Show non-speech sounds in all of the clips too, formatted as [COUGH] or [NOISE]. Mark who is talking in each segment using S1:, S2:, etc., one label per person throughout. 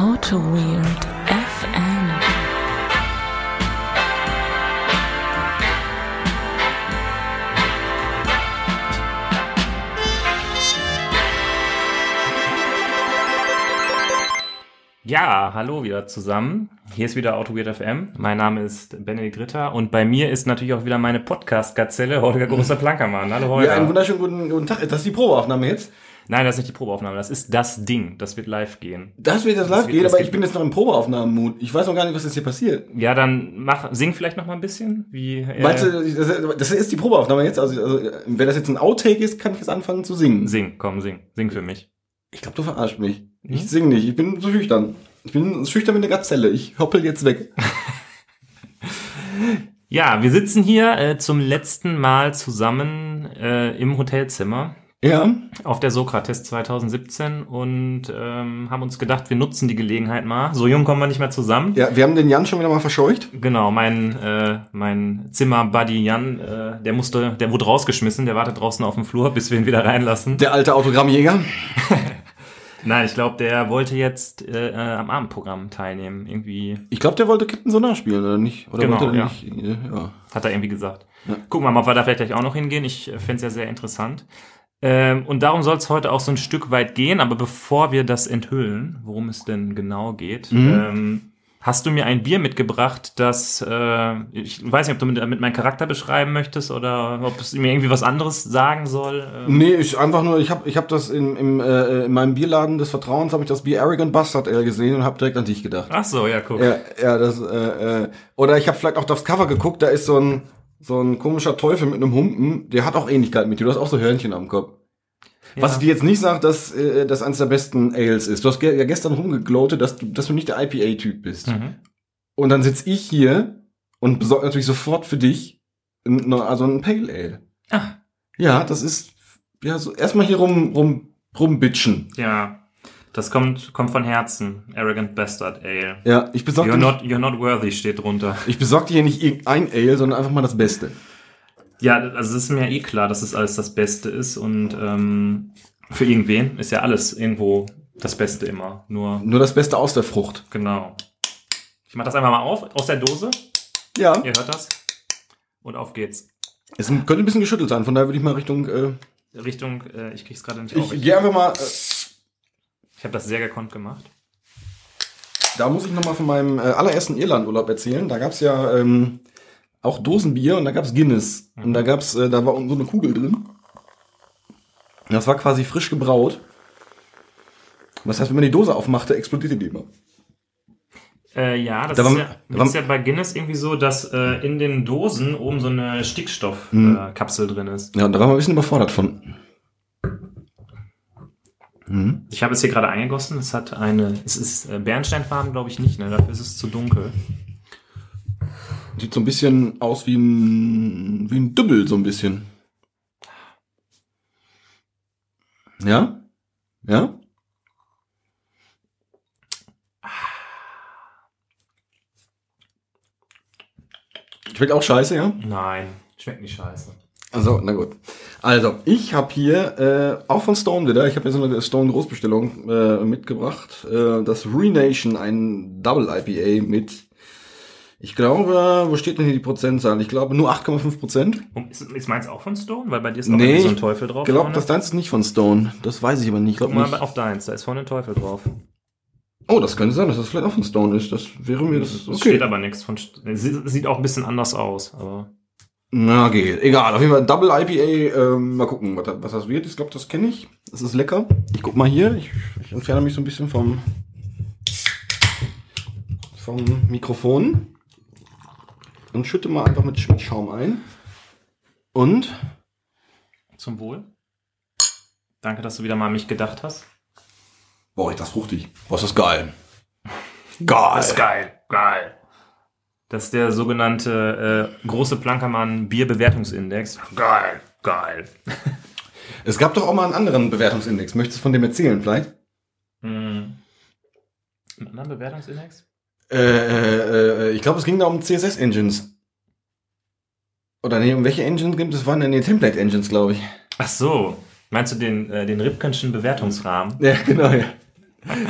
S1: Auto Weird FM.
S2: Ja, hallo wieder zusammen. Hier ist wieder Auto Weird FM. Mein Name ist Benedikt Ritter und bei mir ist natürlich auch wieder meine Podcast-Gazelle Holger Großer Plankermann. Hallo Holger.
S3: Ja, einen wunderschönen guten, guten Tag. Das ist die Probeaufnahme jetzt.
S2: Nein, das ist nicht die Probeaufnahme, das ist das Ding. Das wird live gehen.
S3: Das wird jetzt live
S2: wird-
S3: gehen,
S2: das
S3: aber ich bin jetzt noch im Probeaufnahmenmut. Ich weiß noch gar nicht, was jetzt hier passiert.
S2: Ja, dann mach, sing vielleicht noch mal ein bisschen. Wie, äh,
S3: Meinst du, das, das ist die Probeaufnahme jetzt? Also, also, wenn das jetzt ein Outtake ist, kann ich jetzt anfangen zu singen.
S2: Sing, komm, sing. Sing für mich.
S3: Ich glaube, du verarscht mich.
S2: Hm?
S3: Ich sing nicht. Ich bin so schüchtern. Ich bin schüchtern wie eine Gazelle. Ich hoppel jetzt weg. [LAUGHS]
S2: Ja, wir sitzen hier äh, zum letzten Mal zusammen äh, im Hotelzimmer
S3: Ja.
S2: auf der Sokrates 2017 und ähm, haben uns gedacht, wir nutzen die Gelegenheit mal. So jung kommen wir nicht mehr zusammen.
S3: Ja, wir haben den Jan schon wieder mal verscheucht.
S2: Genau, mein, äh, mein Zimmerbuddy Jan, äh, der musste, der wurde rausgeschmissen, der wartet draußen auf dem Flur, bis wir ihn wieder reinlassen.
S3: Der alte Autogrammjäger. [LAUGHS]
S2: Nein, ich glaube, der wollte jetzt äh, äh, am Abendprogramm teilnehmen. Irgendwie
S3: Ich glaube, der wollte Captain Sonar spielen, oder nicht? Oder
S2: Genau,
S3: wollte der
S2: ja.
S3: nicht? äh, Ja.
S2: hat er irgendwie gesagt.
S3: Ja.
S2: Gucken wir mal, ob wir da vielleicht gleich auch noch hingehen. Ich fände es ja sehr interessant. Ähm, und darum soll es heute auch so ein Stück weit gehen. Aber bevor wir das enthüllen, worum es denn genau geht,
S3: Mhm.
S2: ähm, hast du mir ein Bier mitgebracht, das, äh, ich weiß nicht, ob du mit, mit meinen Charakter beschreiben möchtest oder ob es mir irgendwie was anderes sagen soll. Ähm,
S3: Nee, ich einfach nur, ich habe ich hab das in, im, äh, in meinem Bierladen des Vertrauens, habe ich das Bier Arrogant Bastard Ale gesehen und habe direkt an dich gedacht.
S2: Ach so, ja, guck.
S3: Ja, ja, das, äh, äh, oder ich habe vielleicht auch aufs Cover geguckt, da ist so ein, so ein komischer Teufel mit einem Humpen, der hat auch Ähnlichkeit mit dir, du hast auch so Hörnchen am Kopf. Was ich dir jetzt nicht sage, dass äh, das eines der besten Ales ist. Du hast ge ja gestern rumgeglotet, dass du, dass du nicht der IPA-Typ bist.
S2: Mhm.
S3: Und dann sitz ich hier und besorge natürlich sofort für dich ein, also ein Pale Ale.
S2: Ach.
S3: Ja, das ist, ja, so erstmal hier rum, rum, rumbitchen.
S2: Ja, das kommt, kommt von Herzen. Arrogant Bastard Ale.
S3: Ja, ich besorge
S2: You're
S3: dir,
S2: not, you're not worthy steht drunter.
S3: ich besorg dir hier nicht irgendein Ale, sondern einfach mal das Beste.
S2: Ja, also es ist mir eh klar, dass es alles das Beste ist und ähm, für irgendwen ist ja alles irgendwo das Beste immer. Nur,
S3: Nur das Beste aus der Frucht.
S2: genau. Ich mach das einfach mal auf, aus der Dose.
S3: Ja.
S2: Ihr hört das. Und auf geht's.
S3: Es könnte ein bisschen geschüttelt sein, von daher würde ich mal Richtung, äh,
S2: Richtung, äh, ich krieg's gerade nicht auf.
S3: ich
S2: Ich,
S3: gehe einfach mal, äh,
S2: ich habe das sehr gekonnt gemacht.
S3: da muss ich nochmal von meinem äh, allerersten Irlandurlaub erzählen. Da gab's ja ähm, auch Dosenbier und da gab's Guinness. Und da gab's, äh, da war unten so eine Kugel drin. Das war quasi frisch gebraut. Was heißt, wenn man die Dose aufmachte, explodierte die immer.
S2: Äh, ja, das
S3: Da
S2: ist,
S3: war-
S2: ja,
S3: da
S2: das ist ja bei Guinness irgendwie so, dass äh, in den Dosen oben so eine Stickstoffkapsel äh, Kapsel drin ist.
S3: Ja, und da war man ein bisschen überfordert von. Mhm.
S2: Ich habe es hier gerade eingegossen. Es hat eine, es ist äh, Bernsteinfarben, glaube ich nicht, ne? Dafür ist es zu dunkel.
S3: Sieht so ein bisschen aus wie ein, wie ein Dübbel, so ein bisschen. Ja? Ja? Schmeckt auch scheiße, ja?
S2: Nein, schmeckt nicht scheiße.
S3: Also, na gut. Also, ich habe hier, äh, auch von Stone wieder, ich habe so eine Stone Großbestellung äh, mitgebracht, äh, das Renation, ein Double IPA mit, ich glaube, wo steht denn hier die Prozentzahl? Ich glaube nur 8,5 Prozent.
S2: Ist, ist meins auch von Stone? Weil bei dir ist auch
S3: Nee,
S2: so ein Teufel drauf.
S3: Ich glaube, das deins ist nicht von Stone. Das weiß ich aber nicht. Ich
S2: Guck
S3: glaub
S2: mal
S3: nicht.
S2: auf deins, da ist vorne ein Teufel drauf.
S3: Oh, das könnte sein, dass das vielleicht auch von Stone ist. Das wäre mir das.
S2: Es
S3: Okay.
S2: steht aber nichts von. Es sieht auch ein bisschen anders aus, aber.
S3: Na, geht. Egal. Auf jeden Fall Double IPA. Ähm, mal gucken, was, das- was das wird. Ich glaube, das kenne ich. Das ist lecker. Ich guck mal hier. Ich, ich entferne mich so ein bisschen vom vom Mikrofon und schütte mal einfach mit, mit Schaum ein. Und
S2: Zum Wohl. Danke, dass du wieder mal an mich gedacht hast.
S3: boah, ist das fruchtig. Boah, ist das geil. Geil.
S2: Das ist geil, geil. Das ist der sogenannte äh, große Plankermann Bierbewertungsindex. Geil, geil.
S3: Es gab doch auch mal einen anderen Bewertungsindex. Möchtest du von dem erzählen, vielleicht?
S2: Hm. Einen anderen Bewertungsindex?
S3: Äh, äh, äh, ich glaube, es ging da um CSS-Engines. Oder nee, um welche Engine gibt es? waren denn die Template-Engines, glaube ich.
S2: Ach so. Meinst du den, äh, den Ripkenschen Bewertungsrahmen?
S3: Ja, [LAUGHS] genau, ja.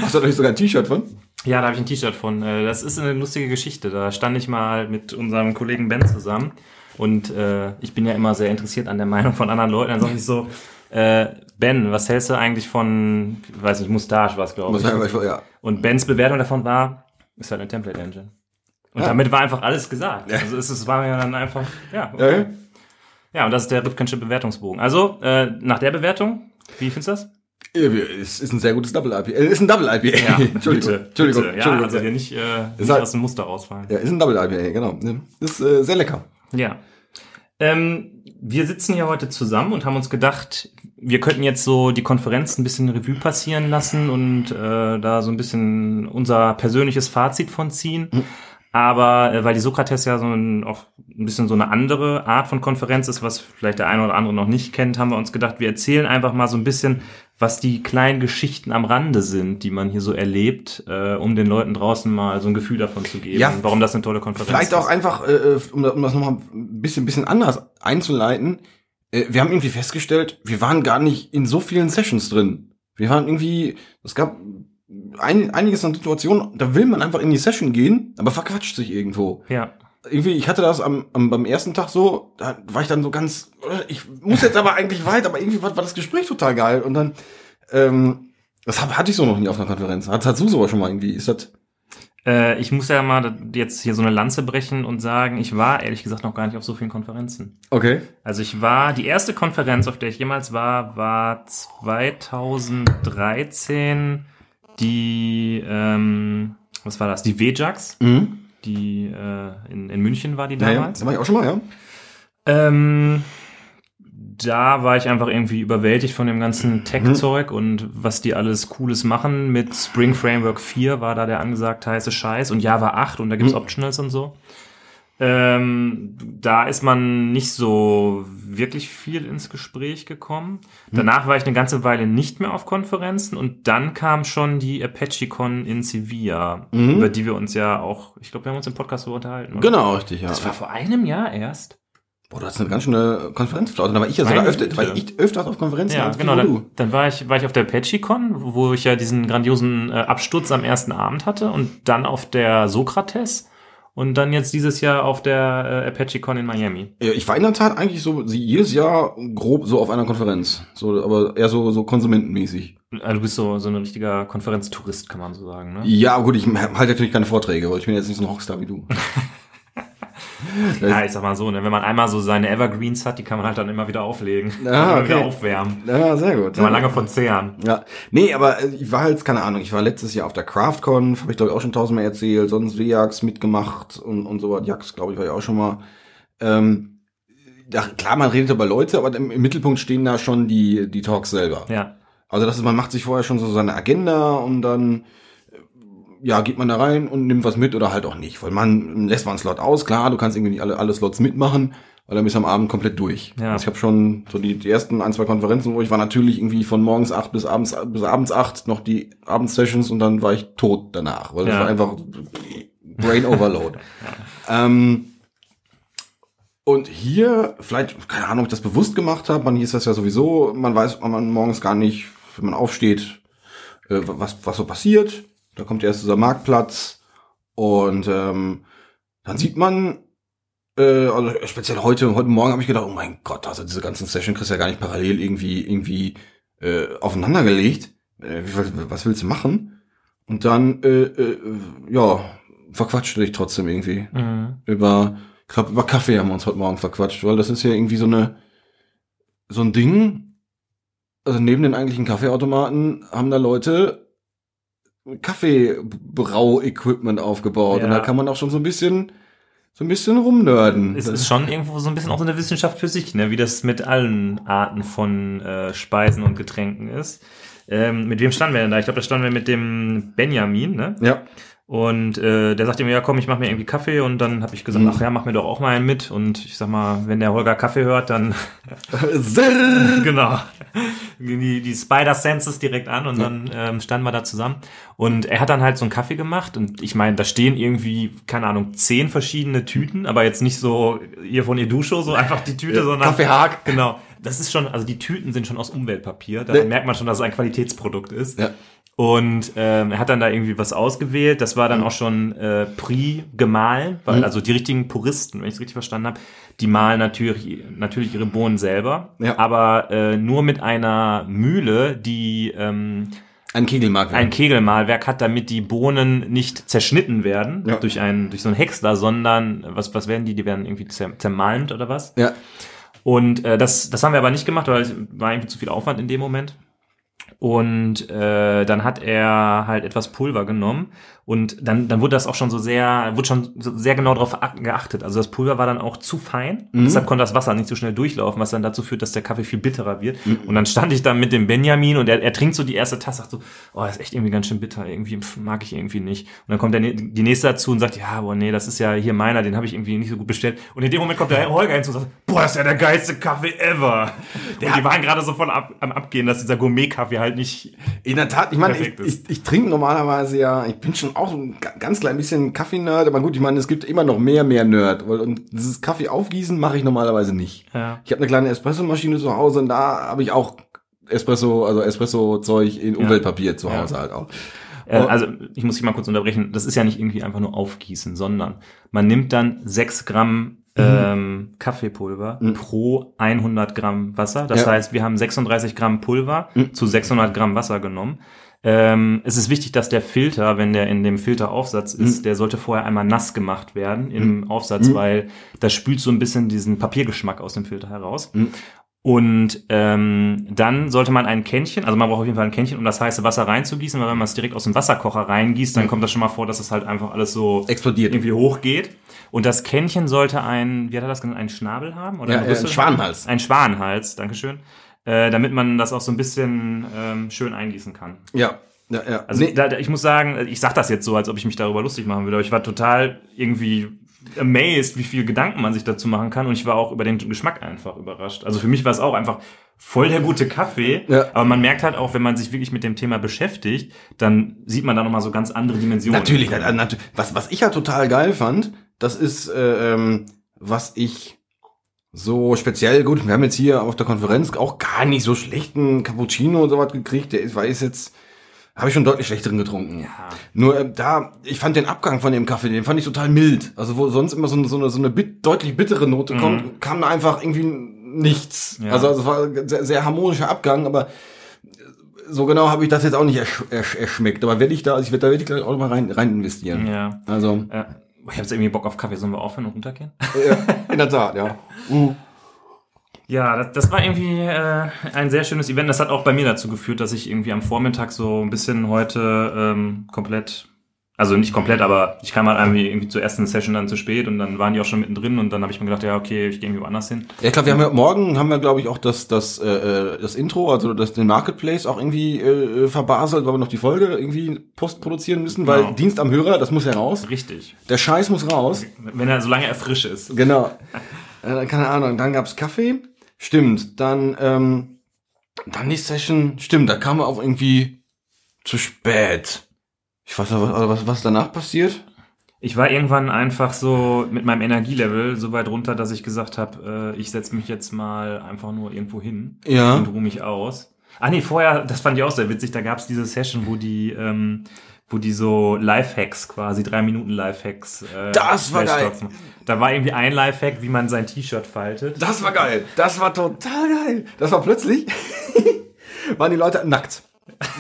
S3: Hast du da nicht sogar ein T-Shirt von?
S2: Ja, da habe ich ein T-Shirt von. Äh, Das ist eine lustige Geschichte. Da stand ich mal mit unserem Kollegen Ben zusammen und äh, ich bin ja immer sehr interessiert an der Meinung von anderen Leuten. Dann sag ich so, äh, Ben, was hältst du eigentlich von, ich weiß nicht, Mustache war es, glaube ich.
S3: ich, ja.
S2: Und Bens Bewertung davon war, ist halt eine Template Engine. Und
S3: Ja.
S2: damit war einfach alles gesagt. Also es, es war ja dann einfach, ja.
S3: Ja, ja.
S2: Ja, und das ist der Ripkensche Bewertungsbogen. Also, äh, nach der Bewertung, wie findest du das?
S3: Ja, Es ist ein sehr gutes Double IPA. Äh, ist ein Double IPA. [LAUGHS] Entschuldigung.
S2: bitte,
S3: Entschuldigung.
S2: bitte. Ja,
S3: Entschuldigung.
S2: also hier nicht, äh, nicht
S3: halt-
S2: aus dem Muster rausfallen.
S3: Ja, ist ein Double IPA, genau. Ist äh, sehr lecker.
S2: Ja. Ähm, wir sitzen hier heute zusammen und haben uns gedacht, wir könnten jetzt so die Konferenz ein bisschen Revue passieren lassen und äh, da so ein bisschen unser persönliches Fazit von ziehen. Aber äh, weil die Sokrates ja so ein, auch ein bisschen so eine andere Art von Konferenz ist, was vielleicht der eine oder andere noch nicht kennt, haben wir uns gedacht, wir erzählen einfach mal so ein bisschen, was die kleinen Geschichten am Rande sind, die man hier so erlebt, äh, um den Leuten draußen mal so ein Gefühl davon zu geben,
S3: Ja,
S2: warum das eine tolle Konferenz
S3: Vielleicht
S2: ist.
S3: auch einfach, äh, um, um das nochmal ein bisschen, bisschen anders einzuleiten. Äh, wir haben irgendwie festgestellt, wir waren gar nicht in so vielen Sessions drin. Wir waren irgendwie, es gab ein, einiges an Situationen, da will man einfach in die Session gehen, aber verquatscht sich irgendwo.
S2: Ja.
S3: Irgendwie, ich hatte das am, am beim ersten Tag so, da war ich dann so ganz, äh, ich muss jetzt aber eigentlich weiter, aber irgendwie war, war das Gespräch total geil und dann, ähm, das hab, hatte ich so noch nie auf einer Konferenz. Hat, hat Suso schon mal irgendwie, ist das,
S2: Äh, ich muss ja mal jetzt hier so eine Lanze brechen und sagen, ich war ehrlich gesagt noch gar nicht auf so vielen Konferenzen.
S3: okay.
S2: Also ich war, die erste Konferenz, auf der ich jemals war, war 2013 die, ähm, was war das? Die WJAX,
S3: Mhm.
S2: Die äh, in, in München war die
S3: Ja, ja,
S2: damals.
S3: da war ich auch schon mal, ja.
S2: Ähm, da war ich einfach irgendwie überwältigt von dem ganzen Tech-Zeug und was die alles Cooles machen. Mit Spring Framework 4 war da der angesagt heiße Scheiß und Java 8 und da gibt's Optionals und so. Ähm, da ist man nicht so wirklich viel ins Gespräch gekommen. Danach war ich eine ganze Weile nicht mehr auf Konferenzen und dann kam schon die ApacheCon in Sevilla, über die wir uns ja auch, ich glaube, wir haben uns im Podcast so unterhalten. oder?
S3: Genau, richtig, ja.
S2: Das war vor einem Jahr erst.
S3: Boah, du hast eine ganz schöne Konferenzflaute. Da war ich ja sogar öfter, war ich öfters auf Konferenzen
S2: Ja,
S3: als
S2: genau.
S3: du.
S2: Dann, dann war ich, war ich auf der ApacheCon, wo ich ja diesen grandiosen äh, Absturz am ersten Abend hatte und dann auf der Sokrates und dann jetzt dieses Jahr auf der äh, ApacheCon in Miami.
S3: Ja, ich war in der Tat eigentlich so jedes Jahr grob so auf einer Konferenz. So, aber eher so, so konsumentenmäßig.
S2: Also du bist so, so ein richtiger Konferenztourist, kann man so sagen, ne?
S3: Ja, gut, ich halte natürlich keine Vorträge, weil ich bin jetzt nicht so ein Rockstar wie du. [LAUGHS] [LAUGHS]
S2: Ja, ich sag mal so, ne, wenn man einmal so seine Evergreens hat, die kann man halt dann immer wieder auflegen.
S3: Ah, [LAUGHS]
S2: Immer wieder
S3: okay.
S2: aufwärmen.
S3: Ja, sehr gut.
S2: Kann man lange von zehren.
S3: Ja, nee, aber äh, ich war halt, keine Ahnung, ich war letztes Jahr auf der CraftCon, habe ich glaube ich auch schon tausendmal erzählt, sonst Reax mitgemacht und, und so was. Jax, glaube ich, war ja auch schon mal. Ähm, ja, klar, man redet über Leute, aber im, im Mittelpunkt stehen da schon die, die Talks selber.
S2: Ja.
S3: Also das ist, man macht sich vorher schon so seine Agenda und dann ja, geht man da rein und nimmt was mit oder halt auch nicht. Weil man lässt man einen Slot aus, klar, du kannst irgendwie nicht alle, alle Slots mitmachen, weil dann bist du am Abend komplett durch.
S2: Ja.
S3: Also ich habe schon so die, die ersten ein, zwei Konferenzen, wo ich war natürlich irgendwie von morgens acht bis abends bis abends acht noch die Abendsessions und dann war ich tot danach, weil das
S2: Ja.
S3: war einfach Brain Overload. [LAUGHS] ähm, und hier, vielleicht, keine Ahnung, ob ich das bewusst gemacht habe, man hier ist das ja sowieso, man weiß man morgens gar nicht, wenn man aufsteht, äh, was, was so passiert. Da kommt erst dieser Marktplatz und ähm, dann sieht man, äh, also speziell heute, heute Morgen habe ich gedacht, oh mein Gott, also diese ganzen Session kriegst du ja gar nicht parallel irgendwie, irgendwie äh, aufeinander gelegt. Äh, was- willst du machen? Und dann, äh, äh, ja, verquatscht du dich trotzdem irgendwie
S2: Mhm.
S3: über, ich glaube, über Kaffee haben wir uns heute Morgen verquatscht, weil das ist ja irgendwie so eine, so ein Ding. Also neben den eigentlichen Kaffeeautomaten haben da Leute Kaffeebrau-Equipment aufgebaut.
S2: Ja.
S3: Und da kann man auch schon so ein bisschen, so ein bisschen rumnörden.
S2: Es ist schon irgendwo so ein bisschen auch so eine Wissenschaft für sich, ne? wie das mit allen Arten von äh, Speisen und Getränken ist. Ähm, mit wem standen wir denn da? Ich glaube, da standen wir mit dem Benjamin, ne?
S3: ja.
S2: Und äh, der sagte mir, ja komm, ich mach mir irgendwie Kaffee und dann habe ich gesagt,
S3: Mhm.
S2: ach ja, mach mir doch auch mal einen mit. Und ich sag mal, wenn der Holger Kaffee hört, dann [LAUGHS] genau. Die, die Spider-Senses direkt an und dann ähm, standen wir da zusammen. Und er hat dann halt so einen Kaffee gemacht und ich meine, da stehen irgendwie, keine Ahnung, zehn verschiedene Tüten, aber jetzt nicht so ihr von ihr Duscho, so einfach die Tüte, sondern.
S3: Kaffeehag.
S2: Genau. Das ist schon, also die Tüten sind schon aus Umweltpapier. Da
S3: Ne.
S2: merkt man schon, dass es ein Qualitätsprodukt ist.
S3: Ja.
S2: Und ähm, er hat dann da irgendwie was ausgewählt. Das war
S3: Mhm.
S2: dann auch schon äh, Pri gemahlen, weil also die richtigen Puristen, wenn ich es richtig verstanden habe, die mahlen natürlich natürlich ihre Bohnen selber,
S3: Ja.
S2: aber äh, nur mit einer Mühle, die ähm,
S3: Ein Kegelmark.
S2: ein Kegelmahlwerk hat, damit die Bohnen nicht zerschnitten werden
S3: Ja.
S2: durch einen durch so einen Häcksler, sondern was was werden die? Die werden irgendwie zer zermalmt oder was?
S3: ja.
S2: Und äh, das, das haben wir aber nicht gemacht, weil es war irgendwie zu viel Aufwand in dem Moment. Und äh, dann hat er halt etwas Pulver genommen und dann, dann wurde das auch schon so sehr, wurde schon so sehr genau darauf geachtet. Also das Pulver war dann auch zu fein, deshalb konnte das Wasser nicht so schnell durchlaufen, was dann dazu führt, dass der Kaffee viel bitterer wird. Und dann stand ich da mit dem Benjamin und er, er trinkt so die erste Tasse, sagt so, oh, das ist echt irgendwie ganz schön bitter, irgendwie mag ich irgendwie nicht. Und dann kommt der, die nächste dazu und sagt, ja, boah, nee, das ist ja hier meiner, den habe ich irgendwie nicht so gut bestellt. Und in dem Moment kommt der Holger hinzu und sagt, boah, das ist ja der geilste Kaffee ever. und die waren gerade so voll ab, am Abgehen, dass dieser Gourmet-Kaffee halt nicht
S3: In der Tat, ich meine, ich, ich, ich trinke normalerweise ja, ich bin schon auch ein ga- ganz klein bisschen Kaffee-Nerd, aber gut, ich meine, es gibt immer noch mehr, mehr Nerd. Und dieses Kaffee aufgießen mache ich normalerweise nicht.
S2: Ja.
S3: Ich habe eine kleine Espressomaschine zu Hause und da habe ich auch Espresso, also Espresso-Zeug in Umweltpapier zu Hause halt auch.
S2: Äh, also ich muss dich mal kurz unterbrechen. Das ist ja nicht irgendwie einfach nur aufgießen, sondern man nimmt dann 6 Gramm ähm, Kaffeepulver pro 100 Gramm Wasser. Das
S3: Ja.
S2: heißt, wir haben 36 Gramm Pulver zu 600 Gramm Wasser genommen. Ähm, es ist wichtig, dass der Filter, wenn der in dem Filteraufsatz ist, der sollte vorher einmal nass gemacht werden im Aufsatz, weil das spült so ein bisschen diesen Papiergeschmack aus dem Filter heraus. Und ähm, dann sollte man ein Kännchen, also man braucht auf jeden Fall ein Kännchen, um das heiße Wasser reinzugießen, weil wenn man es direkt aus dem Wasserkocher reingießt, dann kommt das schon mal vor, dass es halt einfach alles so
S3: Explodiert.
S2: irgendwie hochgeht. Und das Kännchen sollte ein, wie hat er das genannt, einen Schnabel haben? Oder
S3: Ja, äh, ein
S2: Rüssel?
S3: Schwanenhals.
S2: Ein Schwanenhals, Dankeschön. Äh, damit man das auch so ein bisschen ähm, schön eingießen kann.
S3: Ja, ja, ja.
S2: Also
S3: Nee,
S2: da, ich muss sagen, ich sag das jetzt so, als ob ich mich darüber lustig machen würde, aber ich war total irgendwie amazed, wie viel Gedanken man sich dazu machen kann und ich war auch über den Geschmack einfach überrascht. Also für mich war es auch einfach voll der gute Kaffee,
S3: Ja.
S2: aber man merkt halt auch, wenn man sich wirklich mit dem Thema beschäftigt, dann sieht man da nochmal so ganz andere Dimensionen.
S3: Natürlich, na- na- was, was ich ja total geil fand, das ist, äh, ähm, was ich so speziell, gut, wir haben jetzt hier auf der Konferenz auch gar nicht so schlechten Cappuccino und sowas gekriegt, der ist, war ist jetzt, habe ich schon deutlich schlechteren getrunken. Nur äh, da, ich fand den Abgang von dem Kaffee, den fand ich total mild. Also wo sonst immer so, eine- so eine, so eine bit, deutlich bittere Note kommt, kam da einfach irgendwie nichts.
S2: Ja.
S3: Also, also es war ein sehr, sehr harmonischer Abgang, aber so genau habe ich das jetzt auch nicht ersch ersch erschmeckt. Aber werde ich da, also ich werde da werde ich gleich auch mal rein, rein investieren.
S2: Ja.
S3: Also,
S2: Äh, ich habe jetzt irgendwie Bock auf Kaffee. Sollen wir aufhören und runtergehen?
S3: ja, in der Tat, ja.
S2: Ja, das, das war irgendwie äh, ein sehr schönes Event. Das hat auch bei mir dazu geführt, dass ich irgendwie am Vormittag so ein bisschen heute ähm, komplett, also nicht komplett, aber ich kam halt irgendwie, irgendwie zur ersten Session dann zu spät und dann waren die auch schon mittendrin und dann habe ich mir gedacht, ja, okay, ich gehe irgendwie woanders hin.
S3: Ja, ich glaube, wir haben ja morgen haben wir, glaube ich, auch das, das, äh, das Intro, also das den Marketplace auch irgendwie äh, verbaselt, weil wir noch die Folge irgendwie post produzieren müssen, weil
S2: Genau.
S3: Dienst am Hörer, das muss ja raus.
S2: Richtig.
S3: Der Scheiß muss raus.
S2: Wenn er, solange er frisch ist.
S3: Genau. [LAUGHS] Äh, keine Ahnung. Dann gab's Kaffee. Stimmt. Dann, ähm, dann die Session. Stimmt, da kam er auch irgendwie zu spät. Ich weiß was, also was, was danach passiert.
S2: Ich war irgendwann einfach so mit meinem Energielevel so weit runter, dass ich gesagt habe, äh, ich setze mich jetzt mal einfach nur irgendwo hin
S3: Ja.
S2: und ruhe mich aus. Ah nee, vorher, das fand ich auch sehr witzig, da gab's diese Session, wo die, ähm, wo die so Lifehacks quasi, drei Minuten Lifehacks. Äh,
S3: Das war geil.
S2: Machen. Da war irgendwie ein Lifehack, wie man sein T-Shirt faltet.
S3: Das war geil. Das war total geil. Das war plötzlich, [LAUGHS] waren die Leute nackt.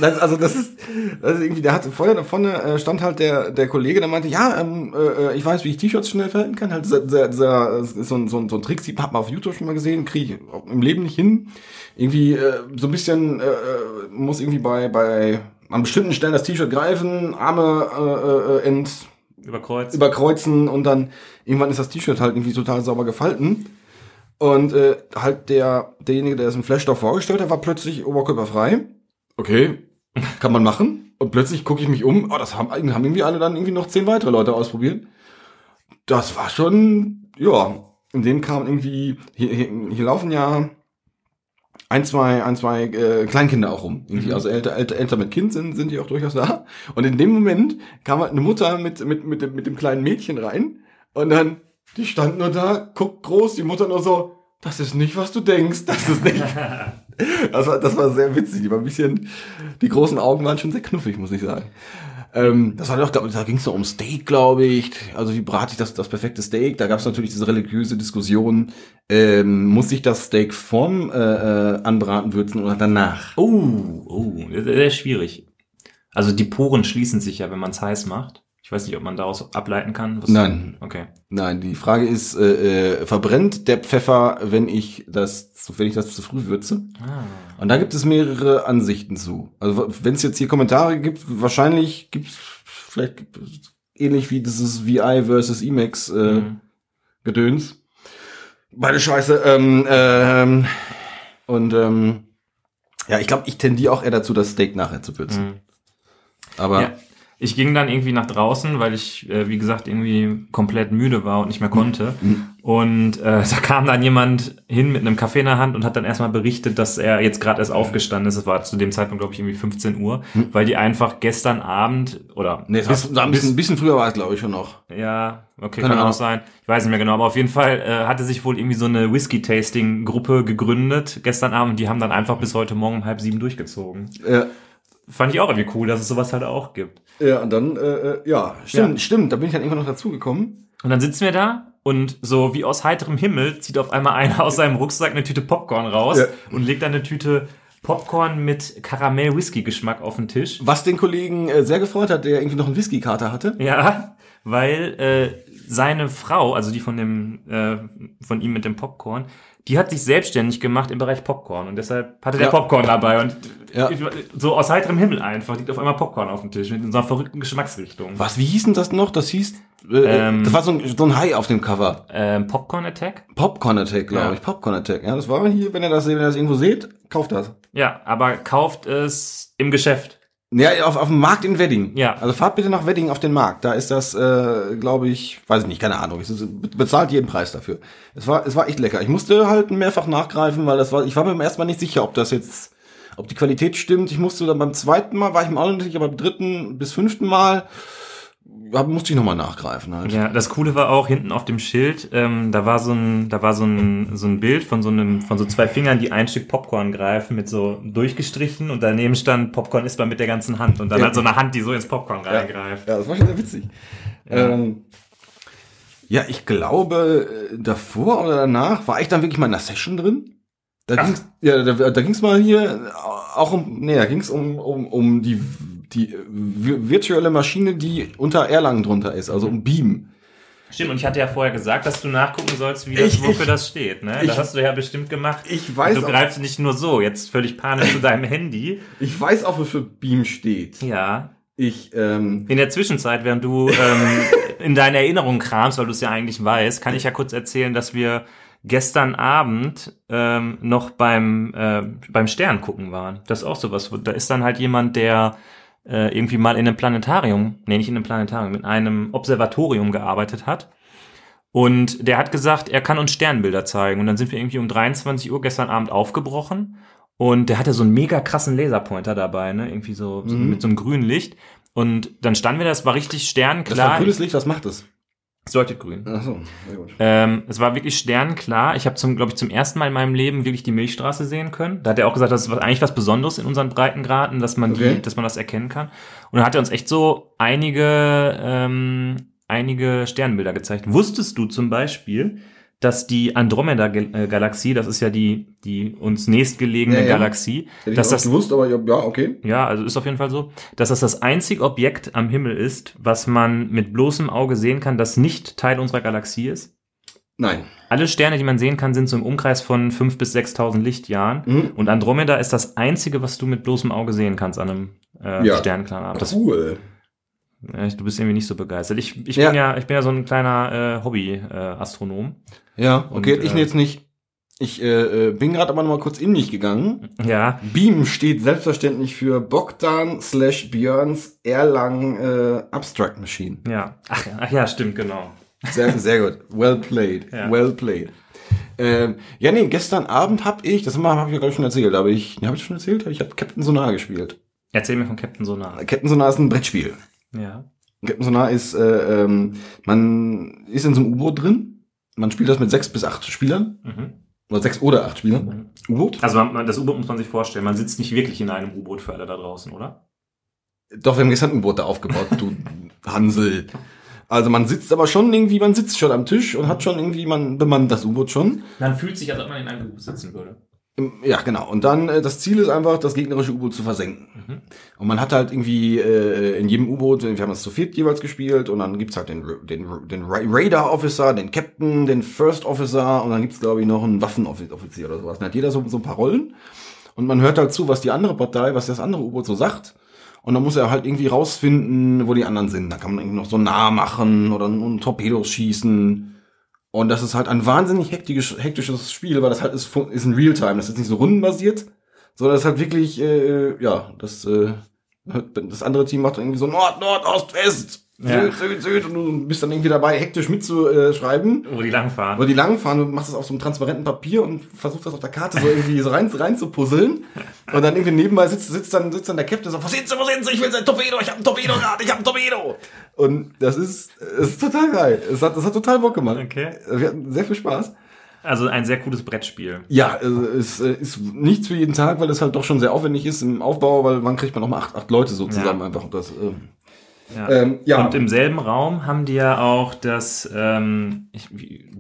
S3: Das, also das ist, das ist irgendwie, der hatte vorher da vorne äh, stand halt der der Kollege, der meinte, ja, ähm, äh, ich weiß, wie ich T-Shirts schnell falten kann. Halt das ist so ein, so ein, so ein Trick, hat man auf YouTube schon mal gesehen, kriege ich im Leben nicht hin. Irgendwie äh, so ein bisschen äh, äh, muss irgendwie bei bei an bestimmten Stellen das T-Shirt greifen, Arme äh, äh, ent
S2: Überkreuzt.
S3: überkreuzen und dann irgendwann ist das T-Shirt halt irgendwie total sauber gefalten. Und äh, halt der derjenige, der es im Flash vorgestellt hat, war plötzlich oberkörperfrei. Okay, kann man machen. Und plötzlich gucke ich mich um. Oh, das haben, haben irgendwie alle dann irgendwie noch zehn weitere Leute ausprobiert. Das war schon, ja. In denen kam irgendwie, hier, hier, hier laufen ja ein, zwei, ein, zwei äh, Kleinkinder auch rum. Irgendwie, also älter, älter, älter mit Kind sind, sind die auch durchaus da. Und in dem Moment kam halt eine Mutter mit, mit, mit, dem, mit dem kleinen Mädchen rein und dann, die stand nur da, guckt groß, die Mutter nur so, das ist nicht, was du denkst. Das ist nicht. [LAUGHS] das, war, das war sehr witzig. Die war ein bisschen, die großen Augen waren schon sehr knuffig, muss ich sagen. Ähm, das war doch, da ging es doch um Steak, glaube ich. Also wie brate ich das, das perfekte Steak? Da gab es natürlich diese religiöse Diskussion. Ähm, muss ich das Steak vorm äh, äh, Anbraten würzen oder danach?
S2: Oh, oh, sehr schwierig. Also die Poren schließen sich ja, wenn man es heiß macht. Ich weiß nicht, ob man daraus ableiten kann.
S3: Nein.
S2: Okay.
S3: Nein, die Frage ist, äh, äh, verbrennt der Pfeffer, wenn ich das, wenn ich das zu früh würze?
S2: Ah.
S3: Und da gibt es mehrere Ansichten zu. Also wenn es jetzt hier Kommentare gibt, wahrscheinlich gibt es vielleicht ähnlich wie dieses VI versus Emacs äh,
S2: Mhm.
S3: Gedöns. Beide Scheiße. Ähm, ähm, und ähm, ja, ich glaube, ich tendiere auch eher dazu, das Steak nachher zu würzen.
S2: Mhm.
S3: Aber
S2: Ja. Ich ging dann irgendwie nach draußen, weil ich, äh, wie gesagt, irgendwie komplett müde war und nicht mehr konnte. Und äh, da kam dann jemand hin mit einem Kaffee in der Hand und hat dann erstmal berichtet, dass er jetzt gerade erst aufgestanden ist. Es war zu dem Zeitpunkt, glaube ich, irgendwie 15 Uhr, weil die einfach gestern Abend oder
S3: nee, das war ein bisschen, ein bisschen früher war es, glaube ich, schon noch.
S2: ja, okay, kann
S3: Ahnung.
S2: auch sein. Ich weiß nicht mehr genau, aber auf jeden Fall äh, hatte sich wohl irgendwie so eine Whisky-Tasting-Gruppe gegründet gestern Abend. Die haben dann einfach bis heute Morgen um halb sieben durchgezogen.
S3: Ja.
S2: Fand ich auch irgendwie cool, dass es sowas halt auch gibt.
S3: Ja, und dann, äh, äh, ja, stimmt,
S2: Ja.
S3: stimmt, da bin ich dann irgendwann noch dazugekommen.
S2: Und dann sitzen wir da und so wie aus heiterem Himmel zieht auf einmal einer aus seinem Rucksack eine Tüte Popcorn raus
S3: Ja.
S2: und legt dann eine Tüte Popcorn mit Karamell-Whisky-Geschmack auf den Tisch.
S3: Was den Kollegen äh, sehr gefreut hat, der irgendwie noch einen Whisky-Kater hatte.
S2: Ja, weil äh, seine Frau, also die von dem äh, von ihm mit dem Popcorn, die hat sich selbstständig gemacht im Bereich Popcorn und deshalb hatte der
S3: Ja.
S2: Popcorn dabei und
S3: Ja.
S2: so aus heiterem Himmel einfach liegt auf einmal Popcorn auf dem Tisch mit so einer verrückten Geschmacksrichtung.
S3: Was, wie hieß denn das noch? Das hieß, äh,
S2: Ähm.
S3: das war so ein, so ein Hai auf dem Cover.
S2: Ähm, Popcorn Attack?
S3: Popcorn Attack, glaube
S2: Ja.
S3: ich. Popcorn Attack. Ja, das war hier, wenn ihr das, wenn ihr das irgendwo seht, kauft das.
S2: Ja, aber kauft es im Geschäft.
S3: Ja, auf, auf dem Markt in Wedding.
S2: Ja.
S3: Also fahrt bitte nach Wedding auf den Markt. Da ist das, äh, glaube ich, weiß ich nicht, keine Ahnung. Es bezahlt jeden Preis dafür. Es war, es war echt lecker. Ich musste halt mehrfach nachgreifen, weil das war, ich war mir beim ersten Mal nicht sicher, ob das jetzt, ob die Qualität stimmt. Ich musste dann beim zweiten Mal, war ich mir auch nicht sicher, aber beim dritten bis fünften Mal, musste ich nochmal nachgreifen halt.
S2: Ja, das Coole war auch hinten auf dem Schild, ähm, da war so ein, da war so ein, so ein Bild von so einem, von so zwei Fingern, die ein Stück Popcorn greifen, mit so durchgestrichen und daneben stand Popcorn isst man mit der ganzen Hand und dann
S3: Ja.
S2: halt so eine Hand, die so ins Popcorn reingreift.
S3: Ja, das war schon sehr witzig. Ja, ähm, ja ich glaube, äh, davor oder danach war ich dann wirklich mal in einer Session drin. Da
S2: Ach.
S3: ging's, ja, da, da ging's mal hier äh, auch um, nee, da ging's um, um, um die, die vi- virtuelle Maschine, die unter Erlangen drunter ist, also um Beam.
S2: Stimmt, und ich hatte ja vorher gesagt, dass du nachgucken sollst, wie das,
S3: Ich-
S2: wofür
S3: ich-
S2: das steht, ne?
S3: ich-
S2: das hast du ja bestimmt gemacht.
S3: Ich weiß,
S2: du
S3: auch,
S2: greifst nicht nur so, jetzt völlig panisch zu deinem Handy.
S3: ich weiß auch, wofür Beam steht.
S2: Ja.
S3: Ich, ähm,
S2: In der Zwischenzeit, während du ähm, [LAUGHS] in deine Erinnerung kramst, weil du es ja eigentlich weißt, kann ich ja kurz erzählen, dass wir gestern Abend ähm, noch beim, äh, beim Stern gucken waren. Das ist auch sowas. Da ist dann halt jemand, der äh, irgendwie mal in einem Planetarium, nee, nicht in einem Planetarium, in einem Observatorium gearbeitet hat. Und der hat gesagt, er kann uns Sternbilder zeigen. Und dann sind wir irgendwie um 23 Uhr gestern Abend aufgebrochen. Und der hatte so einen mega krassen Laserpointer dabei, ne? Irgendwie so, so
S3: Mhm.
S2: mit so einem grünen Licht. Und dann standen wir, das war richtig
S3: das
S2: sternklar.
S3: war grünes Licht, was macht es?
S2: Es leuchtet grün.
S3: Ach so, sehr gut.
S2: Ähm, es war wirklich sternklar. Ich habe zum, glaube ich, zum ersten Mal in meinem Leben wirklich die Milchstraße sehen können. Da hat er auch gesagt, das ist was- eigentlich was Besonderes in unseren Breitengraden, dass man
S3: Okay.
S2: die, dass man das erkennen kann. Und dann hat er uns echt so einige, ähm, einige Sternbilder gezeigt. Wusstest du zum Beispiel, dass die Andromeda-Galaxie, das ist ja die, die uns nächstgelegene
S3: Ja, ja.
S2: Galaxie,
S3: Hätte ich
S2: dass
S3: auch
S2: das
S3: gewusst, aber ja, okay.
S2: ja, also ist auf jeden Fall so, dass das das einzige Objekt am Himmel ist, was man mit bloßem Auge sehen kann, das nicht Teil unserer Galaxie ist.
S3: Nein.
S2: Alle Sterne, die man sehen kann, sind so im Umkreis von 5.000 bis 6.000 Lichtjahren.
S3: Mhm.
S2: Und Andromeda ist das einzige, was du mit bloßem Auge sehen kannst an einem äh,
S3: Ja.
S2: sternklaren Abend. Das,
S3: Cool.
S2: äh, du bist irgendwie nicht so begeistert. Ich, ich
S3: Ja.
S2: bin ja, ich bin ja so ein kleiner äh, Hobby-Astronom.
S3: Ja, okay,
S2: Und,
S3: ich
S2: äh,
S3: jetzt nicht. Ich äh, äh, bin gerade aber noch mal kurz in mich gegangen.
S2: ja,
S3: Beam steht selbstverständlich für Bogdan slash Björns Erlang äh, Abstract Machine.
S2: ja. Ach, ja, ach ja, stimmt, genau.
S3: Sehr, sehr gut. Well played.
S2: Ja.
S3: Well played. Ähm, ja, nee, gestern Abend habe ich, das habe ich ja ich schon erzählt, aber ich, habe ich schon erzählt? Ich habe Captain Sonar gespielt.
S2: Erzähl mir von Captain Sonar.
S3: Captain Sonar ist ein Brettspiel.
S2: Ja.
S3: Captain Sonar ist, äh, ähm, man ist in so einem U-Boot drin. Man spielt das mit sechs bis acht Spielern.
S2: Mhm.
S3: Oder sechs oder acht Spieler. U-Boot?
S2: Also man, man- das U-Boot muss man sich vorstellen, man sitzt nicht wirklich in einem U-Boot für alle da draußen, oder?
S3: Doch, wir haben gestern ein U-Boot da aufgebaut, du [LAUGHS] Hansel. Also man sitzt aber schon irgendwie, man sitzt schon am Tisch und hat schon irgendwie, man bemannt das U-Boot schon.
S2: Man fühlt sich, als ob man in einem U-Boot sitzen würde.
S3: Ja, genau. Und dann, äh, das Ziel ist einfach, das gegnerische U-Boot zu versenken.
S2: Mhm.
S3: Und man hat halt irgendwie äh, in jedem U-Boot, wir haben das zu viert jeweils gespielt, und dann gibt's halt den, den, den Ra- Radar-Officer, den Captain, den First Officer, und dann gibt's glaube ich, noch einen Waffenoffizier oder sowas. Dann hat jeder so, so ein paar Rollen. Und man hört halt zu, was die andere Partei, was das andere U-Boot so sagt. Und dann muss er halt irgendwie rausfinden, wo die anderen sind. Da kann man irgendwie noch so nah machen oder einen Torpedos schießen. Und das ist halt ein wahnsinnig hektisch, hektisches Spiel, weil das halt ist, ist in Realtime. Das ist nicht so rundenbasiert, sondern das ist halt wirklich, äh, ja, das, äh, das andere Team macht irgendwie so Nord, Nord, Ost, West,
S2: Ja.
S3: Süd, Süd, Süd und du bist dann irgendwie dabei, hektisch mitzuschreiben.
S2: Wo die langfahren.
S3: Oder die langfahren, du machst das auf so einem transparenten Papier und versuchst das auf der Karte so irgendwie so rein, rein zu puzzeln. Und dann irgendwie nebenbei sitzt, sitzt dann, sitzt dann der Captain und sagt, wo sind sie, wo sind sie? Ich will sein Torpedo, ich hab ein Torpedo gerade, ich hab ein Torpedo. Und das ist, das ist total geil. Es hat, das hat total Bock gemacht.
S2: Okay.
S3: Wir hatten sehr viel Spaß.
S2: Also ein sehr cooles Brettspiel.
S3: Ja, also es äh, ist nichts für jeden Tag, weil es halt doch schon sehr aufwendig ist im Aufbau, weil wann kriegt man noch mal acht, acht Leute so zusammen
S2: Ja.
S3: einfach. Und Das, ähm,
S2: Ja.
S3: Ähm, ja.
S2: Und im selben Raum haben die ja auch das ähm,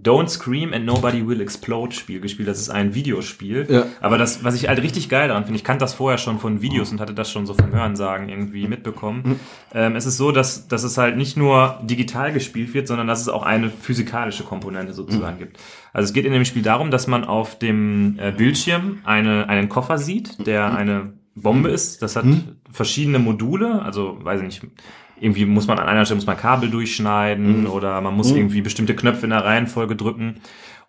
S2: Don't Scream and Nobody Will Explode Spiel gespielt. Das ist ein Videospiel.
S3: Ja.
S2: Aber das, was ich halt richtig geil daran finde, ich kannte das vorher schon von Videos und hatte das schon so vom Hörensagen irgendwie mitbekommen.
S3: Mhm.
S2: Ähm, es ist so, dass, dass es halt nicht nur digital gespielt wird, sondern dass es auch eine physikalische Komponente sozusagen
S3: Mhm.
S2: gibt. Also es geht in dem Spiel darum, dass man auf dem äh, Bildschirm eine, einen Koffer sieht, der eine Bombe ist. Das hat verschiedene Module, also weiß ich nicht, irgendwie muss man an einer Stelle muss man Kabel durchschneiden oder man muss irgendwie bestimmte Knöpfe in der Reihenfolge drücken.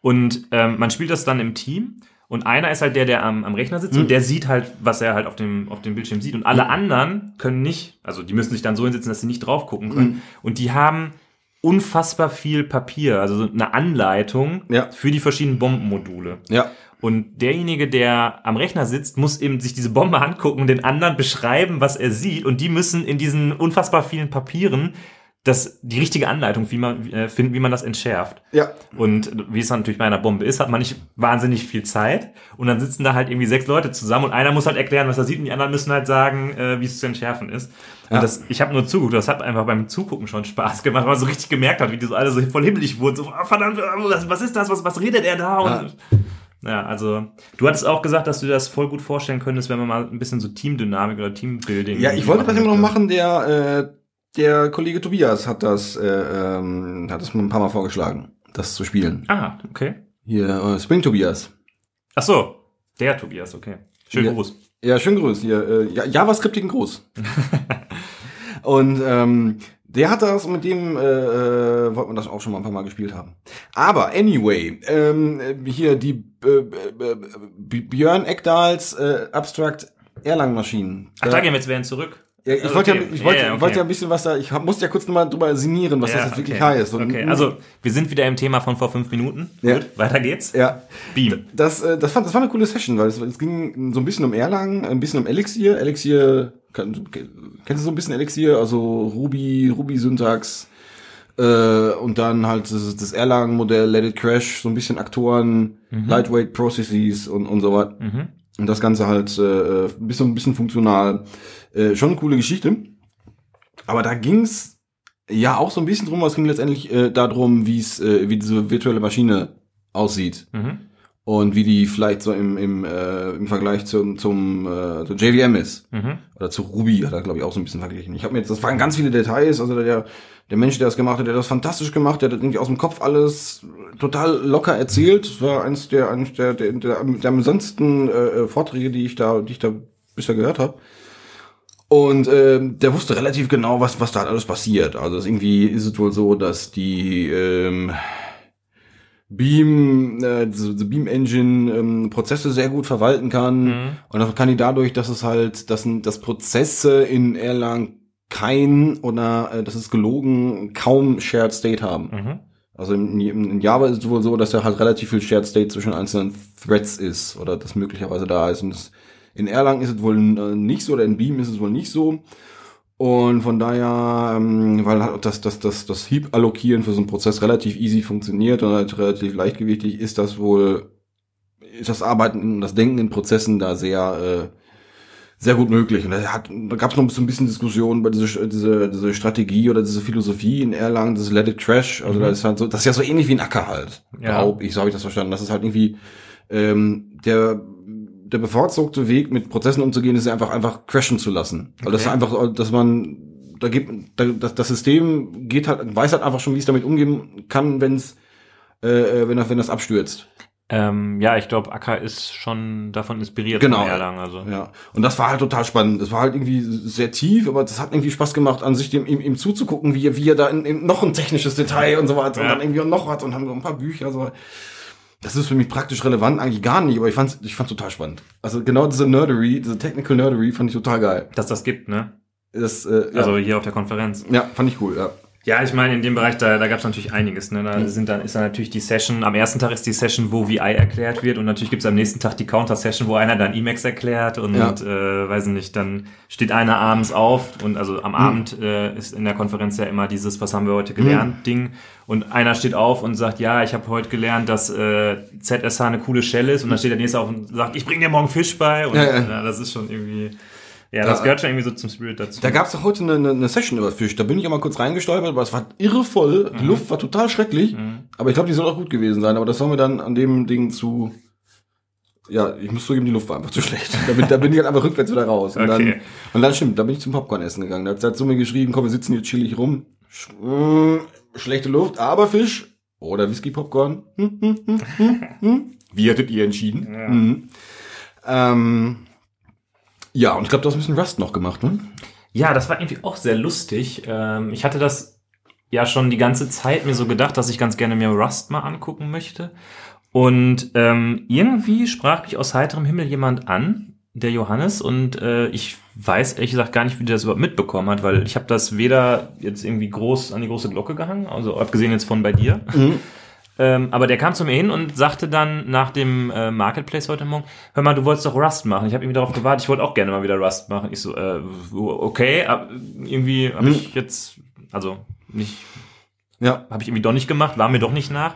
S2: Und ähm, man spielt das dann im Team. Und einer ist halt der, der am, am Rechner sitzt und der sieht halt, was er halt auf dem, auf dem Bildschirm sieht. Und alle anderen können nicht, also die müssen sich dann so hinsetzen, dass sie nicht drauf gucken können. Und die haben unfassbar viel Papier, also so eine Anleitung
S3: Ja.
S2: für die verschiedenen Bombenmodule.
S3: ja.
S2: Und derjenige, der am Rechner sitzt, muss eben sich diese Bombe angucken und den anderen beschreiben, was er sieht. Und die müssen in diesen unfassbar vielen Papieren das, die richtige Anleitung wie man, äh, finden, wie man das entschärft.
S3: Ja.
S2: Und wie es dann natürlich bei einer Bombe ist, hat man nicht wahnsinnig viel Zeit. Und dann sitzen da halt irgendwie sechs Leute zusammen und einer muss halt erklären, was er sieht und die anderen müssen halt sagen, äh, wie es zu entschärfen ist. Und
S3: Ja.
S2: das, ich habe nur zugeguckt, das hat einfach beim Zugucken schon Spaß gemacht, weil man so richtig gemerkt hat, wie die so alle so voll himmelig wurden. So, ah, verdammt, was, was ist das? Was, was redet er da? Und, ja. Also du hattest auch gesagt, dass du dir das voll gut vorstellen könntest, wenn man mal ein bisschen so Teamdynamik oder Teambuilding.
S3: Ja, ich wollte das immer noch machen, der, äh, der Kollege Tobias hat das, äh, ähm, hat das ein paar Mal vorgeschlagen, das zu spielen.
S2: Ah, okay.
S3: Hier, äh, Spring Tobias.
S2: Ach so, der Tobias, okay. Schönen
S3: Ja.
S2: Gruß.
S3: Ja, schön grüß. Hier, äh, Ja- JavaScript in groß. [LAUGHS] und ähm, der hat das und mit dem äh, äh, wollte man das auch schon mal ein paar Mal gespielt haben. Aber anyway, ähm, hier die äh, äh, äh, Björn Eckdahls äh, Abstract Erlang Maschinen.
S2: Ach, da gehen wir jetzt wieder zurück.
S3: Ja, ich
S2: Also,
S3: wollte
S2: okay.
S3: ja, ich wollte,
S2: ja,
S3: ich wollte
S2: okay.
S3: ja ein bisschen was da, ich musste ja kurz nochmal drüber sinnieren, was
S2: Ja,
S3: das jetzt wirklich
S2: okay.
S3: heißt. Und,
S2: Okay, also wir sind wieder im Thema von vor fünf Minuten.
S3: Ja.
S2: Gut, weiter geht's.
S3: ja,
S2: Beam.
S3: das, äh, das, fand, das war eine coole Session, weil es, es ging so ein bisschen um Erlang, ein bisschen um Elixir. Elixir, kann, kennst du so ein bisschen Elixir? Also Ruby, Ruby-Syntax äh, und dann halt das, das Erlang-Modell, Let It Crash, so ein bisschen Aktoren, Lightweight Processes und, und so was.
S2: Mhm.
S3: Und das Ganze halt äh, ein bisschen, ein bisschen funktional. Äh, schon eine coole Geschichte. Aber da ging's ja auch so ein bisschen drum, aber es ging letztendlich äh, darum, wie es, äh, wie diese virtuelle Maschine aussieht.
S2: Mhm.
S3: Und wie die vielleicht so im, im, äh, im Vergleich zum, zum, äh, zur JVM ist.
S2: Mhm.
S3: Oder zu Ruby hat er, glaube ich, auch so ein bisschen verglichen. Ich habe mir jetzt, das waren ganz viele Details, also der, der Mensch, der das gemacht hat, der hat das fantastisch gemacht, der hat irgendwie aus dem Kopf alles total locker erzählt. Das war eines der, eines der, der, der, der amüsantsten äh, Vorträge, die ich da, die ich da bisher gehört habe. Und ähm, der wusste relativ genau, was, was da alles passiert. Also irgendwie ist es wohl so, dass die ähm, Beam, äh, diese Beam Engine ähm, Prozesse sehr gut verwalten kann.
S2: Mhm.
S3: Und das kann die dadurch, dass es halt, dass, dass Prozesse in Erlang kein oder äh, das ist gelogen, kaum Shared State haben.
S2: Mhm.
S3: Also in, in, in Java ist es wohl so, dass da halt relativ viel Shared State zwischen einzelnen Threads ist oder das möglicherweise da ist. Und das, in Erlang ist es wohl äh, nicht so oder in Beam ist es wohl nicht so. Und von daher, ähm, weil halt das, das, das, das Heap-Allokieren für so einen Prozess relativ easy funktioniert und halt relativ leichtgewichtig, ist das wohl ist das Arbeiten und das Denken in Prozessen da sehr, äh, sehr gut möglich. Und da, hat, da gab es noch so ein bisschen Diskussion über diese, diese, diese Strategie oder diese Philosophie in Erlangen, das Let It Trash. Also
S2: Mhm.
S3: da ist halt so, das ist ja so ähnlich wie ein Acker halt.
S2: Ja.
S3: Glaub ich, so habe ich das verstanden. Das ist halt irgendwie ähm, der der bevorzugte Weg, mit Prozessen umzugehen, ist ja einfach einfach crashen zu lassen. Weil das ist
S2: Okay.
S3: einfach, dass man da gibt, da, das, das System geht halt, weiß halt einfach schon, wie es damit umgehen kann, wenn es äh, äh, wenn das wenn das abstürzt.
S2: Ähm, ja, ich glaube, Acker ist schon davon inspiriert
S3: Genau.
S2: von Erlangen. Also.
S3: Ja, und das war halt total spannend. Das war halt irgendwie sehr tief, aber das hat irgendwie Spaß gemacht, an sich dem, ihm, ihm zuzugucken, wie er, wie er da in, in noch ein technisches Detail und so weiter und
S2: Ja.
S3: dann irgendwie noch was und haben so ein paar Bücher. So. Das ist für mich praktisch relevant eigentlich gar nicht, aber ich fand's, ich fand's total spannend. Also genau diese Nerdery, diese Technical Nerdery fand ich total geil.
S2: Dass das gibt, ne?
S3: Das, äh, ja.
S2: Also hier auf der Konferenz.
S3: ja, fand ich cool, ja.
S2: Ja, ich meine, in dem Bereich, da, da gab es natürlich einiges. Ne? Da sind dann, ist dann natürlich die Session, am ersten Tag ist die Session, wo VI erklärt wird und natürlich gibt es am nächsten Tag die Counter-Session, wo einer dann Emacs erklärt und
S3: Ja.
S2: äh, weiß ich nicht, dann steht einer abends auf und also am Abend äh, ist in der Konferenz ja immer dieses, was haben wir heute gelernt, Ding. Und einer steht auf und sagt, ja, ich habe heute gelernt, dass äh, ZSH eine coole Shell ist und dann steht der nächste auf und sagt, ich bringe dir morgen Fisch bei und
S3: Ja,
S2: ja,
S3: ja.
S2: das ist schon irgendwie, ja, das gehört schon irgendwie so zum Spirit dazu.
S3: Da gab's doch heute eine, eine, Session über Fisch. Da bin ich auch mal kurz reingestolpert, aber es war irre voll. Die Luft war total schrecklich. Aber ich glaube, die soll auch gut gewesen sein. Aber das soll mir dann an dem Ding zu. Ja, ich muss zugeben, die Luft war einfach zu schlecht. Da bin, da bin ich halt einfach rückwärts wieder raus. Und,
S2: Okay.
S3: dann, und dann stimmt, da bin ich zum Popcorn essen gegangen. Da hat zu mir geschrieben, komm, wir sitzen hier chillig rum. Sch mm, schlechte Luft, aber Fisch. Oder Whisky-Popcorn. Hm, hm, hm, hm, hm. Wie hättet ihr entschieden?
S2: Ja.
S3: Mhm. Ähm, ja, und ich glaube, du hast ein bisschen Rust noch gemacht, ne?
S2: Ja, das war irgendwie auch sehr lustig. Ähm, ich hatte das ja schon die ganze Zeit mir so gedacht, dass ich ganz gerne mir Rust mal angucken möchte. Und ähm, irgendwie sprach mich aus heiterem Himmel jemand an, der Johannes, und äh, ich weiß ehrlich gesagt gar nicht, wie der das überhaupt mitbekommen hat, weil ich habe das weder jetzt irgendwie groß an die große Glocke gehangen, also abgesehen jetzt von bei dir. Ähm, aber der kam zu mir hin und sagte dann nach dem äh, Marketplace heute Morgen, hör mal, du wolltest doch Rust machen. Ich habe irgendwie darauf gewartet, ich wollte auch gerne mal wieder Rust machen. Ich so, äh, okay, ab, irgendwie habe ich jetzt, also nicht,
S3: Ja.
S2: habe ich irgendwie doch nicht gemacht, war mir doch nicht nach.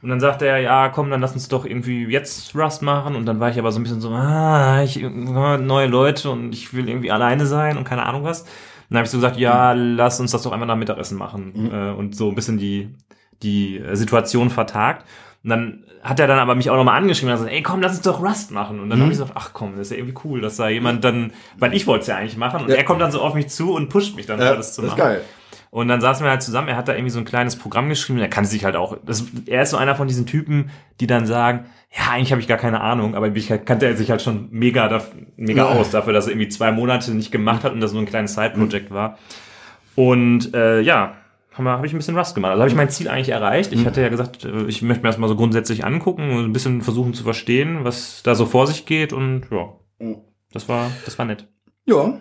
S2: Und dann sagte er, ja, komm, dann lass uns doch irgendwie jetzt Rust machen. Und dann war ich aber so ein bisschen so, ah, ich, neue Leute und ich will irgendwie alleine sein und keine Ahnung was. Und dann habe ich so gesagt, ja, lass uns das doch einfach nach Mittagessen machen. Äh, und so ein bisschen die, die äh, Situation vertagt. Und dann hat er dann aber mich auch nochmal angeschrieben und hat gesagt, ey, komm, lass uns doch Rust machen. Und dann habe ich gesagt, ach komm, das ist ja irgendwie cool, dass da jemand dann, weil ich wollte es ja eigentlich machen. Und
S3: Ja.
S2: er kommt dann so auf mich zu und pusht mich dann,
S3: Ja,
S2: das zu
S3: das
S2: machen.
S3: ist geil.
S2: Und dann saßen wir halt zusammen, er hat da irgendwie so ein kleines Programm geschrieben, er kannte sich halt auch, das, er ist so einer von diesen Typen, die dann sagen, ja, eigentlich habe ich gar keine Ahnung, aber Wirklichkeit kannte er sich halt schon mega, mega
S3: Ja.
S2: aus dafür, dass er irgendwie zwei Monate nicht gemacht hat und das so ein kleines Side-Project war. Und äh, ja, habe hab ich ein bisschen Rust gemacht. Also habe ich mein Ziel eigentlich erreicht. Ich hatte ja gesagt, äh, ich möchte mir das mal so grundsätzlich angucken und ein bisschen versuchen zu verstehen, was da so vor sich geht und ja, das war, das war nett.
S3: Ja.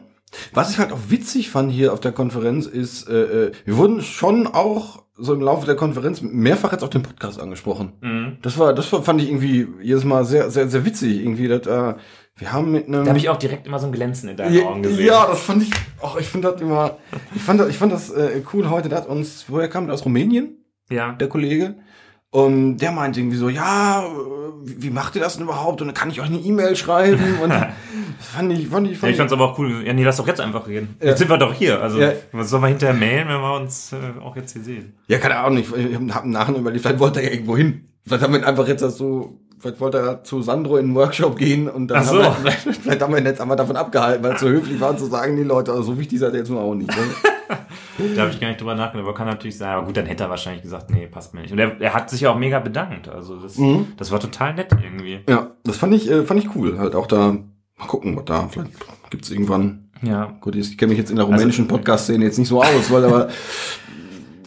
S3: Was ich halt auch witzig fand hier auf der Konferenz ist, äh, äh, wir wurden schon auch so im Laufe der Konferenz mehrfach jetzt auf den Podcast angesprochen.
S2: Mhm.
S3: Das war, das fand ich irgendwie jedes Mal sehr, sehr, sehr witzig. Irgendwie, dass, äh, wir haben mit einem.
S2: Da habe ich auch direkt immer so ein Glänzen in deinen
S3: ja,
S2: Augen gesehen.
S3: ja, das fand ich, oh, ich finde das immer, ich fand das, ich fand das äh, cool heute, der hat uns, woher kam der aus Rumänien?
S2: ja.
S3: der Kollege. Und der meinte irgendwie so, ja, äh, wie, macht ihr das denn überhaupt? Und dann kann ich euch eine E-Mail schreiben. [LAUGHS] Und das fand ich, fand ich,
S2: Ja,
S3: fand
S2: ich fand's aber auch cool. Ja, nee, lass doch jetzt einfach reden.
S3: Ja.
S2: Jetzt sind wir doch hier. Also,
S3: Ja.
S2: was sollen wir hinterher mailen, wenn wir uns äh, auch jetzt hier sehen?
S3: ja, keine Ahnung, ich, ich habe nachher überlegt, vielleicht wollte er ja irgendwo hin. Vielleicht haben wir ihn einfach jetzt das so, vielleicht wollte er zu Sandro in den Workshop gehen und dann
S2: so.
S3: haben wir, vielleicht, [LAUGHS] vielleicht haben wir ihn jetzt einmal davon abgehalten, weil es so höflich war zu sagen, die Leute, also so wichtig seid ihr jetzt nur auch nicht. Ne?
S2: Da habe ich gar nicht drüber nachgedacht, aber kann natürlich sein. Aber gut, dann hätte er wahrscheinlich gesagt, nee, passt mir nicht. Und er, er hat sich ja auch mega bedankt. Also das,
S3: Mhm.
S2: das war total nett irgendwie.
S3: ja, das fand ich, äh, fand ich cool. Halt auch da, mal gucken, was da, vielleicht gibt's irgendwann,
S2: Ja.
S3: gut, ich kenne mich jetzt in der rumänischen Podcast-Szene jetzt nicht so aus, weil aber [LAUGHS]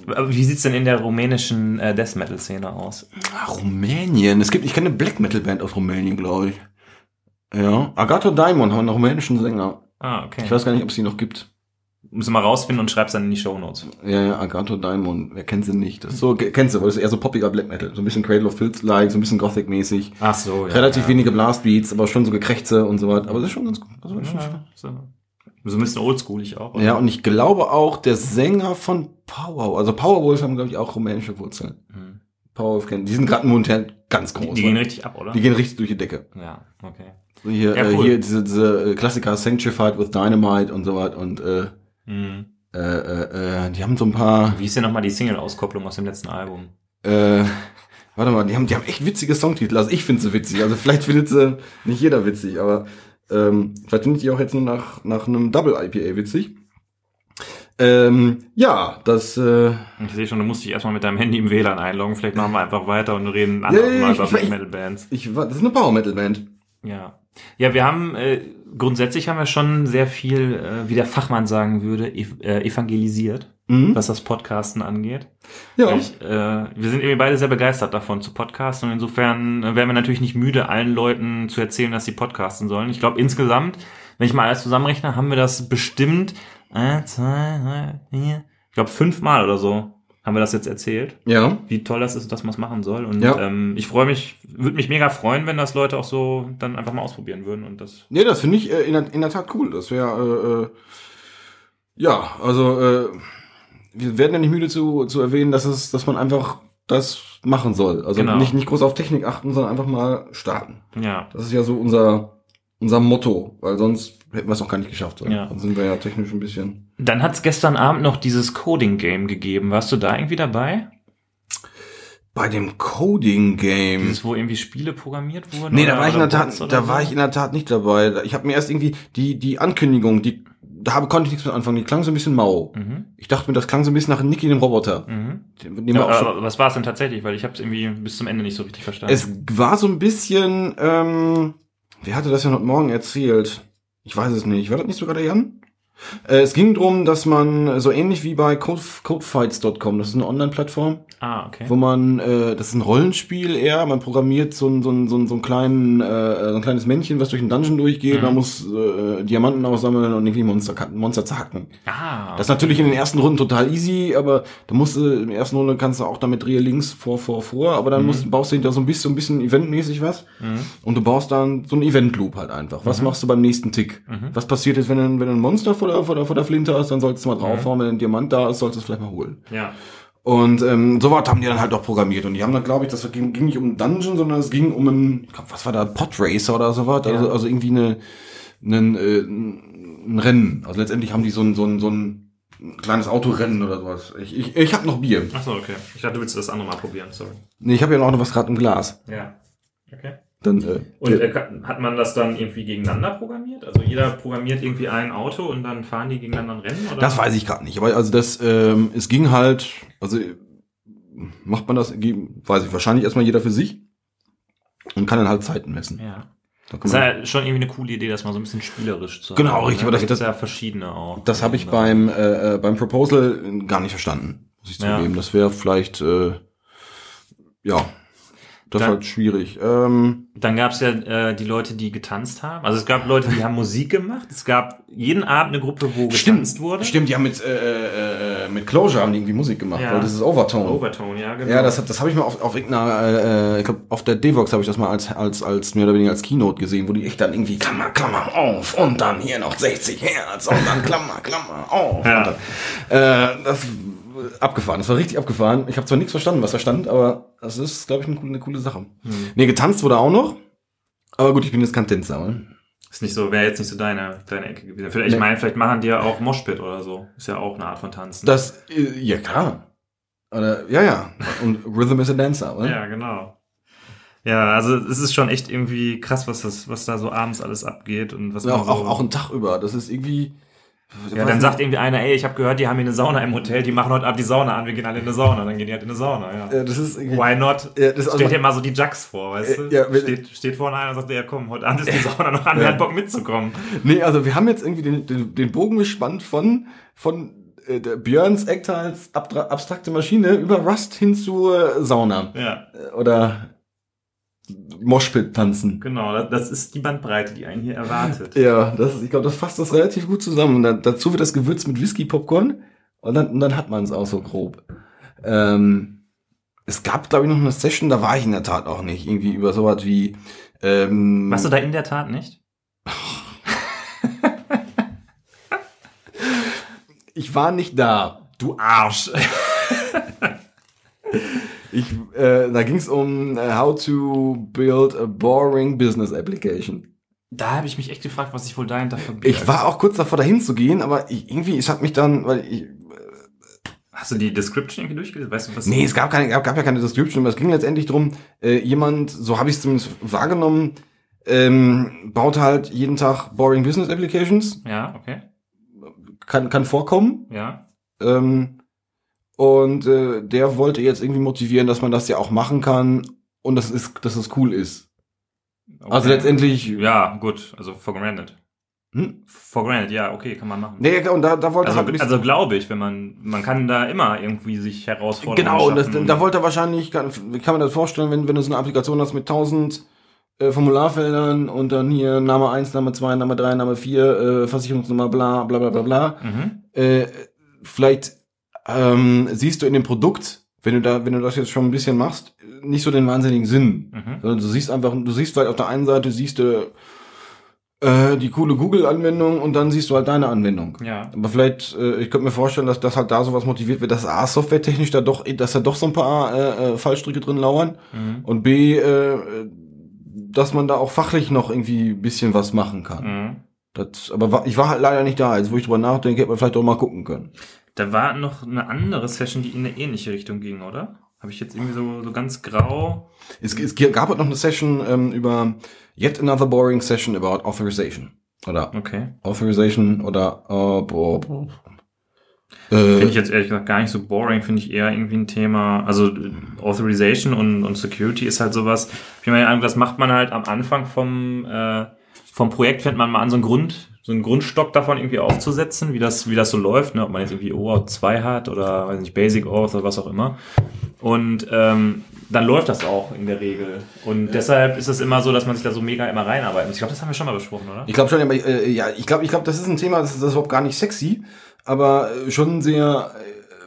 S2: Aber wie sieht's denn in der rumänischen äh, Death Metal Szene aus?
S3: Ah, Rumänien. Es gibt, ich kenne eine Black Metal Band aus Rumänien, glaube ich. Ja. Agatho Daimon haben einen rumänischen Sänger.
S2: Ah, okay.
S3: Ich weiß gar nicht, ob es die noch gibt.
S2: Müssen wir mal rausfinden und schreib's dann in die Shownotes.
S3: Ja, ja, Agatho Daimon. Wer kennt sie nicht? Das ist so, kennst du, weil das ist eher so poppiger Black Metal. So ein bisschen Cradle of Filth-like, so ein bisschen Gothic-mäßig.
S2: Ach so, ja.
S3: Relativ
S2: ja.
S3: wenige Blastbeats, aber schon so Gekrächze und so weiter. Aber das ist schon ganz gut. Also, ist schon
S2: Ja, so. So ein bisschen oldschoolig auch. oder?
S3: ja, und ich glaube auch, der Sänger von Power, also Powerwolf haben, glaube ich, auch rumänische Wurzeln.
S2: Hm.
S3: Powerwolf kennen. Die sind gerade momentan ganz
S2: Die,
S3: groß.
S2: die
S3: ne?
S2: gehen richtig ab, oder?
S3: die gehen richtig durch die Decke.
S2: ja, okay.
S3: So Hier,
S2: Ja,
S3: äh,
S2: cool.
S3: hier diese, diese äh, Klassiker Sanctified with Dynamite und so was und äh,
S2: Mhm.
S3: äh, äh, äh, die haben so ein paar
S2: Wie ist denn nochmal die Single-Auskopplung aus dem letzten Album?
S3: Äh, warte mal, die haben, die haben echt witzige Songtitel. Also ich finde sie witzig. Also vielleicht findet sie nicht jeder witzig, aber ähm, vielleicht findet die auch jetzt nur nach, nach einem Double IPA witzig. Ähm, ja, das, äh,
S2: Ich sehe schon, du musst dich erstmal mit deinem Handy im WLAN einloggen. Vielleicht machen wir einfach weiter und reden anders
S3: ja,
S2: mal
S3: ich-
S2: über
S3: ich-
S2: Black Metal Bands.
S3: ich war, das ist eine Power Metal Band.
S2: Ja. Ja, wir haben, äh, grundsätzlich haben wir schon sehr viel, äh, wie der Fachmann sagen würde, ev äh, evangelisiert,
S3: Mhm.
S2: was das Podcasten angeht.
S3: Ja.
S2: Ich, äh, wir sind irgendwie beide sehr begeistert davon zu podcasten und insofern äh, werden wir natürlich nicht müde, allen Leuten zu erzählen, dass sie podcasten sollen. Ich glaube insgesamt, wenn ich mal alles zusammenrechne, haben wir das bestimmt eins, zwei, drei, vier, ich glaube fünfmal oder so haben wir das jetzt erzählt,
S3: Ja.
S2: wie toll das ist, dass man es machen soll. Und
S3: Ja.
S2: ähm, ich freue mich, würde mich mega freuen, wenn das Leute auch so dann einfach mal ausprobieren würden und das.
S3: Nee, das finde ich äh, in, der, in der Tat cool. Das wäre, äh, äh, ja, also, äh, wir werden ja nicht müde zu, zu erwähnen, dass es, dass man einfach das machen soll. Also
S2: Genau.
S3: nicht, nicht groß auf Technik achten, sondern einfach mal starten.
S2: Ja.
S3: Das ist ja so unser, unser Motto, weil sonst hätten wir es auch gar nicht geschafft. So.
S2: Ja.
S3: Dann sind wir ja technisch ein bisschen.
S2: Dann hat es gestern Abend noch dieses Coding-Game gegeben. Warst du da irgendwie dabei?
S3: Bei dem Coding-Game.
S2: Dieses, wo irgendwie Spiele programmiert wurden?
S3: Nee, da
S2: oder-
S3: war ich in der
S2: oder
S3: Tat,
S2: oder
S3: da
S2: so?
S3: war ich in der Tat nicht dabei. Ich habe mir erst irgendwie die, die Ankündigung, die, da habe, konnte ich nichts mit anfangen. Die klang so ein bisschen mau.
S2: Mhm.
S3: Ich dachte mir, das klang so ein bisschen nach Nicky dem Roboter.
S2: Mhm.
S3: Den, den
S2: Ja, aber was war es denn tatsächlich? Weil ich habe es irgendwie bis zum Ende nicht so richtig verstanden.
S3: es war so ein bisschen, ähm, wer hatte das ja heute Morgen erzählt? Ich weiß es nicht. War das nicht sogar der Jan? Äh, es ging drum, dass man so ähnlich wie bei Code, codefights.com, das ist eine Online-Plattform,
S2: ah, okay.
S3: wo man, äh, das ist ein Rollenspiel eher, man programmiert so ein, so ein, so ein, so ein, kleinen, äh, so ein kleines Männchen, was durch einen Dungeon durchgeht,
S2: Mhm.
S3: man muss äh, Diamanten aussammeln und irgendwie Monster, Monster zerhacken.
S2: Ah,
S3: Das ist natürlich in den ersten Runden total easy, aber du musst äh, in der ersten Runde kannst du auch damit Rehe links vor, vor, vor, aber dann musst, baust du hinter so ein bisschen, so ein bisschen eventmäßig was
S2: Mhm.
S3: und du baust dann so einen Event-Loop halt einfach. Was machst du beim nächsten Tick?
S2: Mhm.
S3: Was passiert ist, wenn, du- wenn du ein Monster vor der, vor der, vor der Flinte hast, dann solltest du mal draufhauen, wenn ein Diamant da ist, solltest du es vielleicht mal holen.
S2: ja.
S3: Und ähm, so was haben die dann halt auch programmiert. Und die haben dann, glaube ich, das ging, ging nicht um einen Dungeon, sondern es ging um einen, glaub, was war da, Podracer oder sowas.
S2: Ja.
S3: Also, also irgendwie eine, einen, äh, ein Rennen. Also letztendlich haben die so ein, so ein, so ein kleines Autorennen oder sowas. Ich, ich, ich habe noch Bier.
S2: Ach so, okay. Ich dachte, du willst das andere mal probieren, sorry.
S3: Nee, ich habe ja noch was gerade im Glas.
S2: Ja. Okay.
S3: Dann, äh,
S2: Und äh, hat man das dann irgendwie gegeneinander programmiert? Also jeder programmiert irgendwie ein Auto und dann fahren die gegeneinander ein Rennen? Oder?
S3: das weiß ich gerade nicht. Aber also das, ähm, es ging halt, also macht man das, weiß ich, wahrscheinlich erstmal jeder für sich und kann dann halt Zeiten messen.
S2: Ja.
S3: Da
S2: Das ist ja schon irgendwie eine coole Idee, das mal so ein bisschen spielerisch zu
S3: Genau,
S2: haben,
S3: richtig,
S2: Ne?
S3: aber
S2: Da
S3: das- das-
S2: ja verschiedene auch.
S3: Das habe ich beim, äh, äh, beim Proposal gar nicht verstanden, muss ich
S2: Ja.
S3: zugeben. Das wäre vielleicht, äh, ja, das ist
S2: Dann-
S3: halt schwierig. Ähm,
S2: Dann gab es ja äh, die Leute, die getanzt haben. Also es gab Leute, die haben Musik gemacht. Es gab jeden Abend eine Gruppe, wo getanzt wurde.
S3: Stimmt, die haben mit, äh, äh, mit Closure haben die irgendwie Musik gemacht,
S2: Ja.
S3: weil das ist Overtone.
S2: Overtone, ja, genau.
S3: Ja, das, das habe ich mal auf, auf irgendeiner, äh, ich glaube, auf der Devox habe ich das mal als, als, als mehr oder weniger als Keynote gesehen, wo die echt dann irgendwie Klammer, Klammer auf und dann hier noch 60 Hertz und dann Klammer, Klammer auf.
S2: Ja.
S3: Und dann, äh, das abgefahren, das war richtig abgefahren. Ich habe zwar nichts verstanden, was da stand, aber das ist, glaube ich, eine, coole- eine coole Sache. Nee, getanzt wurde auch noch, aber gut, ich bin jetzt kein Tänzer. ne?
S2: Ist nicht so, wäre jetzt nicht so deine, deine Ecke gewesen. Vielleicht,
S3: Nee.
S2: Ich meine, vielleicht machen die ja auch Moshpit oder so. Ist ja auch eine Art von Tanzen.
S3: Das, äh, ja klar. Oder, ja, ja. Und Rhythm is a Dancer, oder?
S2: Ja, genau. Ja, also es ist schon echt irgendwie krass, was das, was da so abends alles abgeht und was
S3: Ja, auch,
S2: so,
S3: auch, auch einen Tag über. Das ist irgendwie.
S2: Ja, dann sagt irgendwie einer, ey, ich habe gehört, die haben hier eine Sauna im Hotel, die machen heute Abend die Sauna an, wir gehen alle in eine Sauna, dann gehen die halt in eine Sauna, ja.
S3: Ja, das ist irgendwie.
S2: Why not?
S3: Ja, das also-
S2: dir mal so die Jugs vor, weißt du?
S3: Ja, ja,
S2: steht, steht vorne einer und sagt, ja komm, heute Abend ist die [LAUGHS] Sauna noch an, wer hat Bock mitzukommen?
S3: Nee, also wir haben jetzt irgendwie den, den, den Bogen gespannt von, von äh, Björns als abdra- abstrakte Maschine über Rust hin zur Sauna.
S2: Ja,
S3: Äh, Oder Moshpit tanzen.
S2: genau, das, ist die Bandbreite, die einen hier erwartet.
S3: Ja, das, ich glaube, das fasst das relativ gut zusammen. Dann, dazu wird das gewürzt mit Whisky, Popcorn und dann, und dann hat man es auch so grob. Ähm, es gab, glaube ich, noch eine Session, da war ich in der Tat auch nicht. Irgendwie über sowas wie ähm,
S2: Machst du da in der Tat nicht?
S3: Ich war nicht da.
S2: Du Arsch. [LAUGHS]
S3: Ich, äh, da ging es um äh, how to build a boring business application.
S2: Da habe ich mich echt gefragt, was sich wohl dahinter verbirgt.
S3: Ich war auch kurz davor, dahin zu gehen, aber ich, irgendwie, es hat mich dann, weil ich,
S2: Hast du die Description irgendwie durchgelesen? Weißt du, was
S3: nee, es gab, keine, gab, gab ja keine Description, aber es ging letztendlich drum, äh, jemand, so habe ich es zumindest wahrgenommen, ähm, baut halt jeden Tag boring business applications,
S2: Ja, okay.
S3: kann, kann vorkommen,
S2: Ja.
S3: ähm, und äh, der wollte jetzt irgendwie motivieren, dass man das ja auch machen kann und dass es, dass es cool ist.
S2: Okay.
S3: Also letztendlich,
S2: Ja, gut. Also for granted.
S3: hm?
S2: For granted, ja, okay, kann man machen.
S3: nee, und da, da wollte er halt
S2: Also, also glaube ich, wenn man, man kann da immer irgendwie sich herausfordern.
S3: Genau, und das, da wollte er wahrscheinlich, kann, kann man das vorstellen, wenn, wenn du so eine Applikation hast mit 1000 äh, Formularfeldern und dann hier Name 1, Name 2, Name 3, Name 4, äh, Versicherungsnummer, bla, bla, bla, bla, bla.
S2: Mhm.
S3: Äh, vielleicht ähm, siehst du in dem Produkt, wenn du da, wenn du das jetzt schon ein bisschen machst, nicht so den wahnsinnigen Sinn.
S2: Mhm.
S3: Sondern du siehst einfach, du siehst vielleicht auf der einen Seite siehst du äh, die coole Google-Anwendung und dann siehst du halt deine Anwendung.
S2: Ja.
S3: Aber vielleicht, äh, ich könnte mir vorstellen, dass das halt da sowas motiviert wird, dass A, softwaretechnisch da doch, dass da doch so ein paar äh, äh, Fallstricke drin lauern
S2: Mhm.
S3: und B, äh, dass man da auch fachlich noch irgendwie ein bisschen was machen kann.
S2: Mhm.
S3: Das, aber ich war halt leider nicht da. Jetzt, wo ich drüber nachdenke, hätte man vielleicht auch mal gucken können.
S2: Da war noch eine andere Session, die in eine ähnliche Richtung ging, oder? Habe ich jetzt irgendwie so, so ganz grau.
S3: Es, es gab halt noch eine Session ähm, über yet another boring session about authorization. Oder
S2: Okay.
S3: authorization oder äh, boah, boah.
S2: Finde
S3: Äh,
S2: ich jetzt ehrlich gesagt gar nicht so boring, finde ich eher irgendwie ein Thema. Also Authorization und, und Security ist halt sowas. Ich meine, das macht man halt am Anfang vom, äh, vom Projekt, fängt man mal an, so einen Grund, so einen Grundstock davon irgendwie aufzusetzen, wie das, wie das so läuft, ne? ob man jetzt irgendwie OAuth 2 hat oder weiß nicht, Basic Auth oder was auch immer. Und ähm, dann läuft das auch in der Regel. Und deshalb ist es immer so, dass man sich da so mega immer reinarbeiten muss. Ich glaube, das haben wir schon mal besprochen, oder?
S3: ich glaube schon, aber äh, ja, ich glaube, ich glaube, das ist ein Thema, das ist, das ist überhaupt gar nicht sexy, aber äh, schon sehr,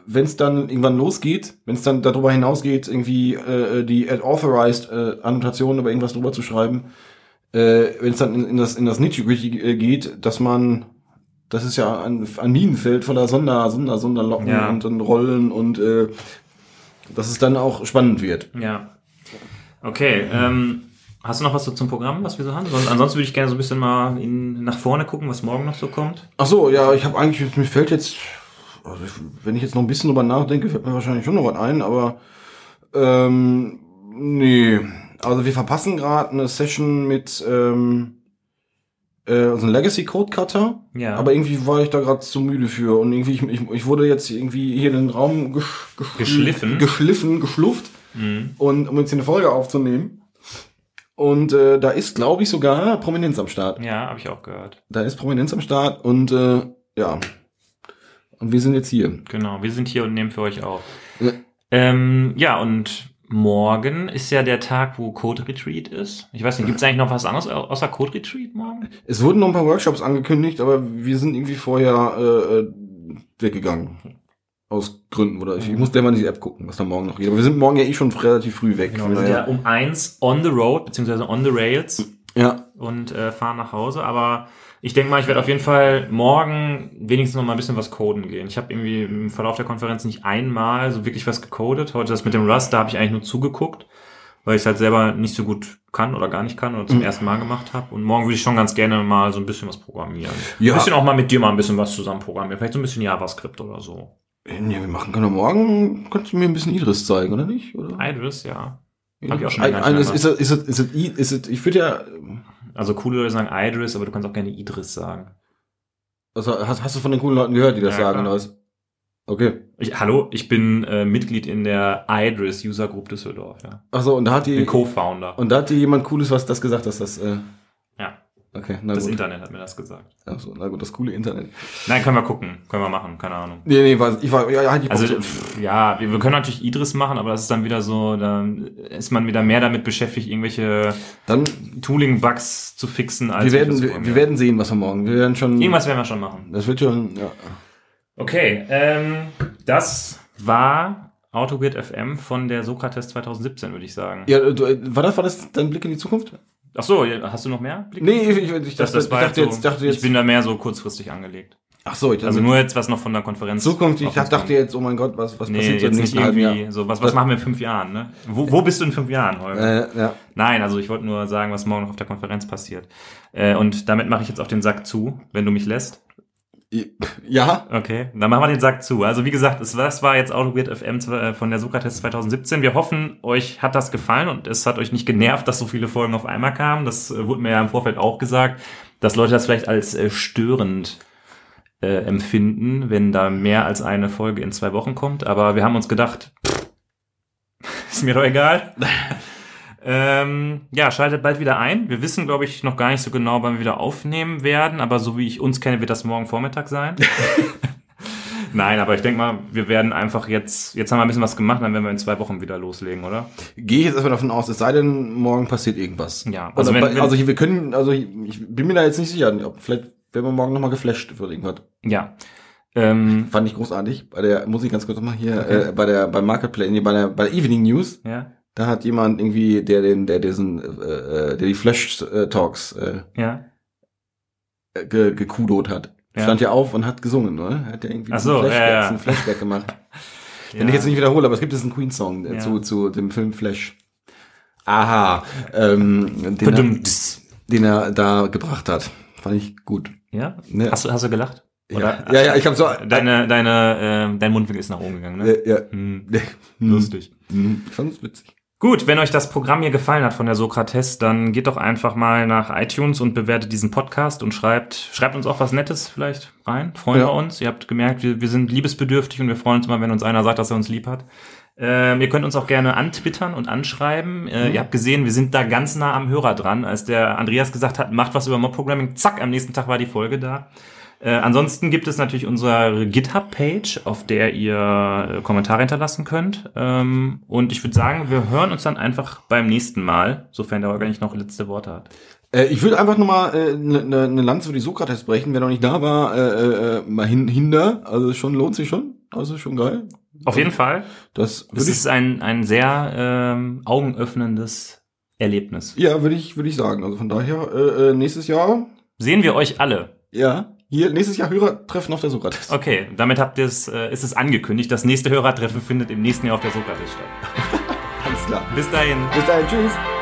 S3: wenn es dann irgendwann losgeht, wenn es dann darüber hinausgeht, irgendwie äh, die authorized äh, Annotation über irgendwas drüber zu schreiben, äh, wenn es dann in, in das in das Nitty-Gritty äh, geht, dass man das ist ja ein, ein Minenfeld voller Sonder, Sonder, Sonderlocken
S2: Ja.
S3: und dann Rollen und äh, dass es dann auch spannend wird.
S2: Ja. Okay, ähm, hast du noch was so zum Programm, was wir so haben? Sonst, ansonsten würde ich gerne so ein bisschen mal in, nach vorne gucken, was morgen noch so kommt.
S3: Ach so, ja, ich habe eigentlich, mir fällt jetzt, also wenn ich jetzt noch ein bisschen drüber nachdenke, fällt mir wahrscheinlich schon noch was ein, aber ähm, nee. Also wir verpassen gerade eine Session mit ähm, äh, also Legacy Code Cutter,
S2: Ja.
S3: aber irgendwie war ich da gerade zu müde für und irgendwie ich, ich, ich wurde jetzt irgendwie hier in den Raum gesch, gesch,
S2: Geschliffen.
S3: geschliffen, geschlufft
S2: Mhm.
S3: und um jetzt hier eine Folge aufzunehmen. Und äh, da ist, glaube ich, sogar Prominenz am Start.
S2: Ja, habe ich auch gehört.
S3: Da ist Prominenz am Start und äh, ja. Und wir sind jetzt hier.
S2: Genau, wir sind hier und nehmen für euch auf.
S3: Ja.
S2: Ähm, ja, und morgen ist ja der Tag, wo Code Retreat ist. Ich weiß nicht, gibt es eigentlich noch was anderes au- außer Code Retreat morgen?
S3: Es wurden noch ein paar Workshops angekündigt, aber wir sind irgendwie vorher äh, äh, weggegangen. Aus Gründen, oder ich, ich muss gleich mal in die App gucken, was da morgen noch geht. Aber wir sind morgen ja eh schon relativ früh weg.
S2: Genau, wir sind ja um eins on the road, beziehungsweise on the rails.
S3: ja.
S2: und äh, fahren nach Hause. Aber ich denke mal, ich werde auf jeden Fall morgen wenigstens noch mal ein bisschen was coden gehen. Ich habe irgendwie im Verlauf der Konferenz nicht einmal so wirklich was gecodet. Heute das mit dem Rust, da habe ich eigentlich nur zugeguckt, weil ich es halt selber nicht so gut kann oder gar nicht kann oder zum
S3: Mhm.
S2: ersten Mal gemacht habe. Und morgen würde ich schon ganz gerne mal so ein bisschen was programmieren.
S3: Ja.
S2: Ein bisschen auch mal mit dir mal ein bisschen was zusammen programmieren. Vielleicht so ein bisschen JavaScript oder so.
S3: Ja, wir machen können morgen. Kannst du mir ein bisschen Idris zeigen, oder nicht? Oder?
S2: Idris, ja. Hab ich auch schon
S3: Ein, ein, ist, ist, ist, ist, es, I- ist es, ich würde ja,
S2: Also coole Leute sagen Idris, aber du kannst auch gerne Idris sagen.
S3: also hast, hast du von den coolen Leuten gehört, die das
S2: Ja,
S3: sagen,
S2: klar.
S3: Okay.
S2: Ich, hallo, ich bin äh, Mitglied in der Idris User Group Düsseldorf, ja.
S3: Ach so, und da hat
S2: Ich
S3: die,
S2: bin Co-Founder.
S3: und da hat die jemand Cooles was das gesagt, dass das, äh, okay, na
S2: das
S3: gut.
S2: Internet hat mir das gesagt.
S3: Ach so, na gut, das coole Internet.
S2: Nein, können wir gucken. Können wir machen, keine Ahnung.
S3: Nee, nee, weiß, ich war, ja, ja, die
S2: Also,
S3: Bock-
S2: pff, ja, wir, wir können natürlich Idris machen, aber das ist dann wieder so, da ist man wieder mehr damit beschäftigt, irgendwelche
S3: dann,
S2: Tooling-Bugs zu fixen, als
S3: wir werden, wir, wir werden sehen, was wir morgen, wir werden schon,
S2: Irgendwas werden wir schon machen.
S3: das wird schon, ja.
S2: Okay, ähm, das war AutoGrid FM von der Sokrates 2017, würde ich sagen.
S3: Ja, du, äh, war das, war das dein Blick in die Zukunft?
S2: Ach so, hast du noch mehr? Blick?
S3: Nee, ich, ich, dachte,
S2: das war
S3: ich dachte
S2: jetzt
S3: jetzt,
S2: so,
S3: dachte jetzt,
S2: ich bin da mehr so kurzfristig angelegt.
S3: Ach so, ich
S2: Also nur jetzt, was noch von der Konferenz.
S3: Zukunft, ich dachte
S2: kommt.
S3: jetzt, oh mein Gott, was, was
S2: Nee,
S3: passiert so
S2: jetzt nicht irgendwie so, was, was machen wir in fünf Jahren, ne? Wo, wo bist du in fünf Jahren, Holger?
S3: Äh, ja.
S2: Nein, also ich wollte nur sagen, was morgen noch auf der Konferenz passiert. Äh, und damit mache ich jetzt auch den Sack zu, wenn du mich lässt.
S3: Ja,
S2: Okay, dann machen wir den Sack zu. Also wie gesagt, es war, jetzt auch Weird FM äh, von der Sokrates 2017. Wir hoffen, euch hat das gefallen und es hat euch nicht genervt, dass so viele Folgen auf einmal kamen. Das äh, wurde mir ja im Vorfeld auch gesagt, dass Leute das vielleicht als äh, störend äh, empfinden, wenn da mehr als eine Folge in zwei Wochen kommt. Aber wir haben uns gedacht, pff, [LAUGHS] ist mir doch egal. [LAUGHS] Ähm, ja, schaltet bald wieder ein. Wir wissen, glaube ich, noch gar nicht so genau, wann wir wieder aufnehmen werden, aber so wie ich uns kenne, wird das morgen Vormittag sein. [LAUGHS] Nein, aber ich denke mal, wir werden einfach jetzt, jetzt haben wir ein bisschen was gemacht, dann werden wir in zwei Wochen wieder loslegen, oder?
S3: gehe ich jetzt erstmal davon aus, es sei denn, morgen passiert irgendwas.
S2: Ja, also
S3: also,
S2: wenn-
S3: bei- also wir können, also ich, ich bin mir da jetzt nicht sicher, ob vielleicht werden wir morgen nochmal geflasht für irgendwas.
S2: Ja. Ähm,
S3: Fand ich großartig. Bei der, muss ich ganz kurz nochmal hier, äh, bei der, beim Marketplace, nee, bei der, bei der Evening News,
S2: ja,
S3: da hat jemand irgendwie, der den, der diesen, äh, äh, der die Flash äh, Talks äh,
S2: ja.
S3: ge, gekudot hat.
S2: Ja.
S3: Stand ja auf und hat gesungen, oder? Hat ja irgendwie
S2: so,
S3: diesen
S2: ja, ja.
S3: Flashback gemacht. [LAUGHS]
S2: ja.
S3: Den ich jetzt nicht wiederhole, aber es gibt diesen Queen-Song äh,
S2: Ja.
S3: zu, zu dem Film Flash. Aha. Ähm, den, er, den er da gebracht hat. Fand ich gut.
S2: Ja?
S3: Ne?
S2: Hast du, hast du gelacht?
S3: Ja, ja, ja, ich habe so.
S2: Deine, deine, äh, dein Mundwinkel ist nach oben gegangen, ne?
S3: äh, ja.
S2: Hm, [LAUGHS]
S3: Hm.
S2: lustig.
S3: Hm. Ich fand es witzig.
S2: Gut, wenn euch das Programm hier gefallen hat von der Sokrates, dann geht doch einfach mal nach iTunes und bewertet diesen Podcast und schreibt, schreibt uns auch was Nettes vielleicht rein. Freuen
S3: Ja.
S2: wir uns. Ihr habt gemerkt, wir, wir sind liebesbedürftig und wir freuen uns immer, wenn uns einer sagt, dass er uns lieb hat. Ähm, ihr könnt uns auch gerne antwittern und anschreiben. Äh, Ihr habt gesehen, wir sind da ganz nah am Hörer dran. Als der Andreas gesagt hat, macht was über Mob-Programming, zack, am nächsten Tag war die Folge da. Äh, ansonsten gibt es natürlich unsere GitHub-Page, auf der ihr äh, Kommentare hinterlassen könnt. Ähm, und ich würde sagen, wir hören uns dann einfach beim nächsten Mal, sofern der Holger nicht noch letzte Worte hat.
S3: Äh, ich würde einfach nochmal eine äh, ne, ne ne Lanze für die Sokrates brechen. Wer noch nicht da war, äh, äh, mal hin, hinter. Also schon lohnt sich schon. Also schon geil.
S2: Auf jeden Fall.
S3: Das ich,
S2: ist ein, ein sehr ähm, augenöffnendes Erlebnis.
S3: ja, würde ich, würde ich sagen. Also von daher, äh, äh, nächstes Jahr,
S2: Sehen wir euch alle.
S3: ja, hier, nächstes Jahr Hörertreffen auf der Sokrates.
S2: Okay, damit habt ihr es, äh, ist es angekündigt. Das nächste Hörertreffen findet im nächsten Jahr auf der Sokrates statt. [LAUGHS]
S3: Alles klar.
S2: Bis dahin.
S3: Bis dahin, tschüss.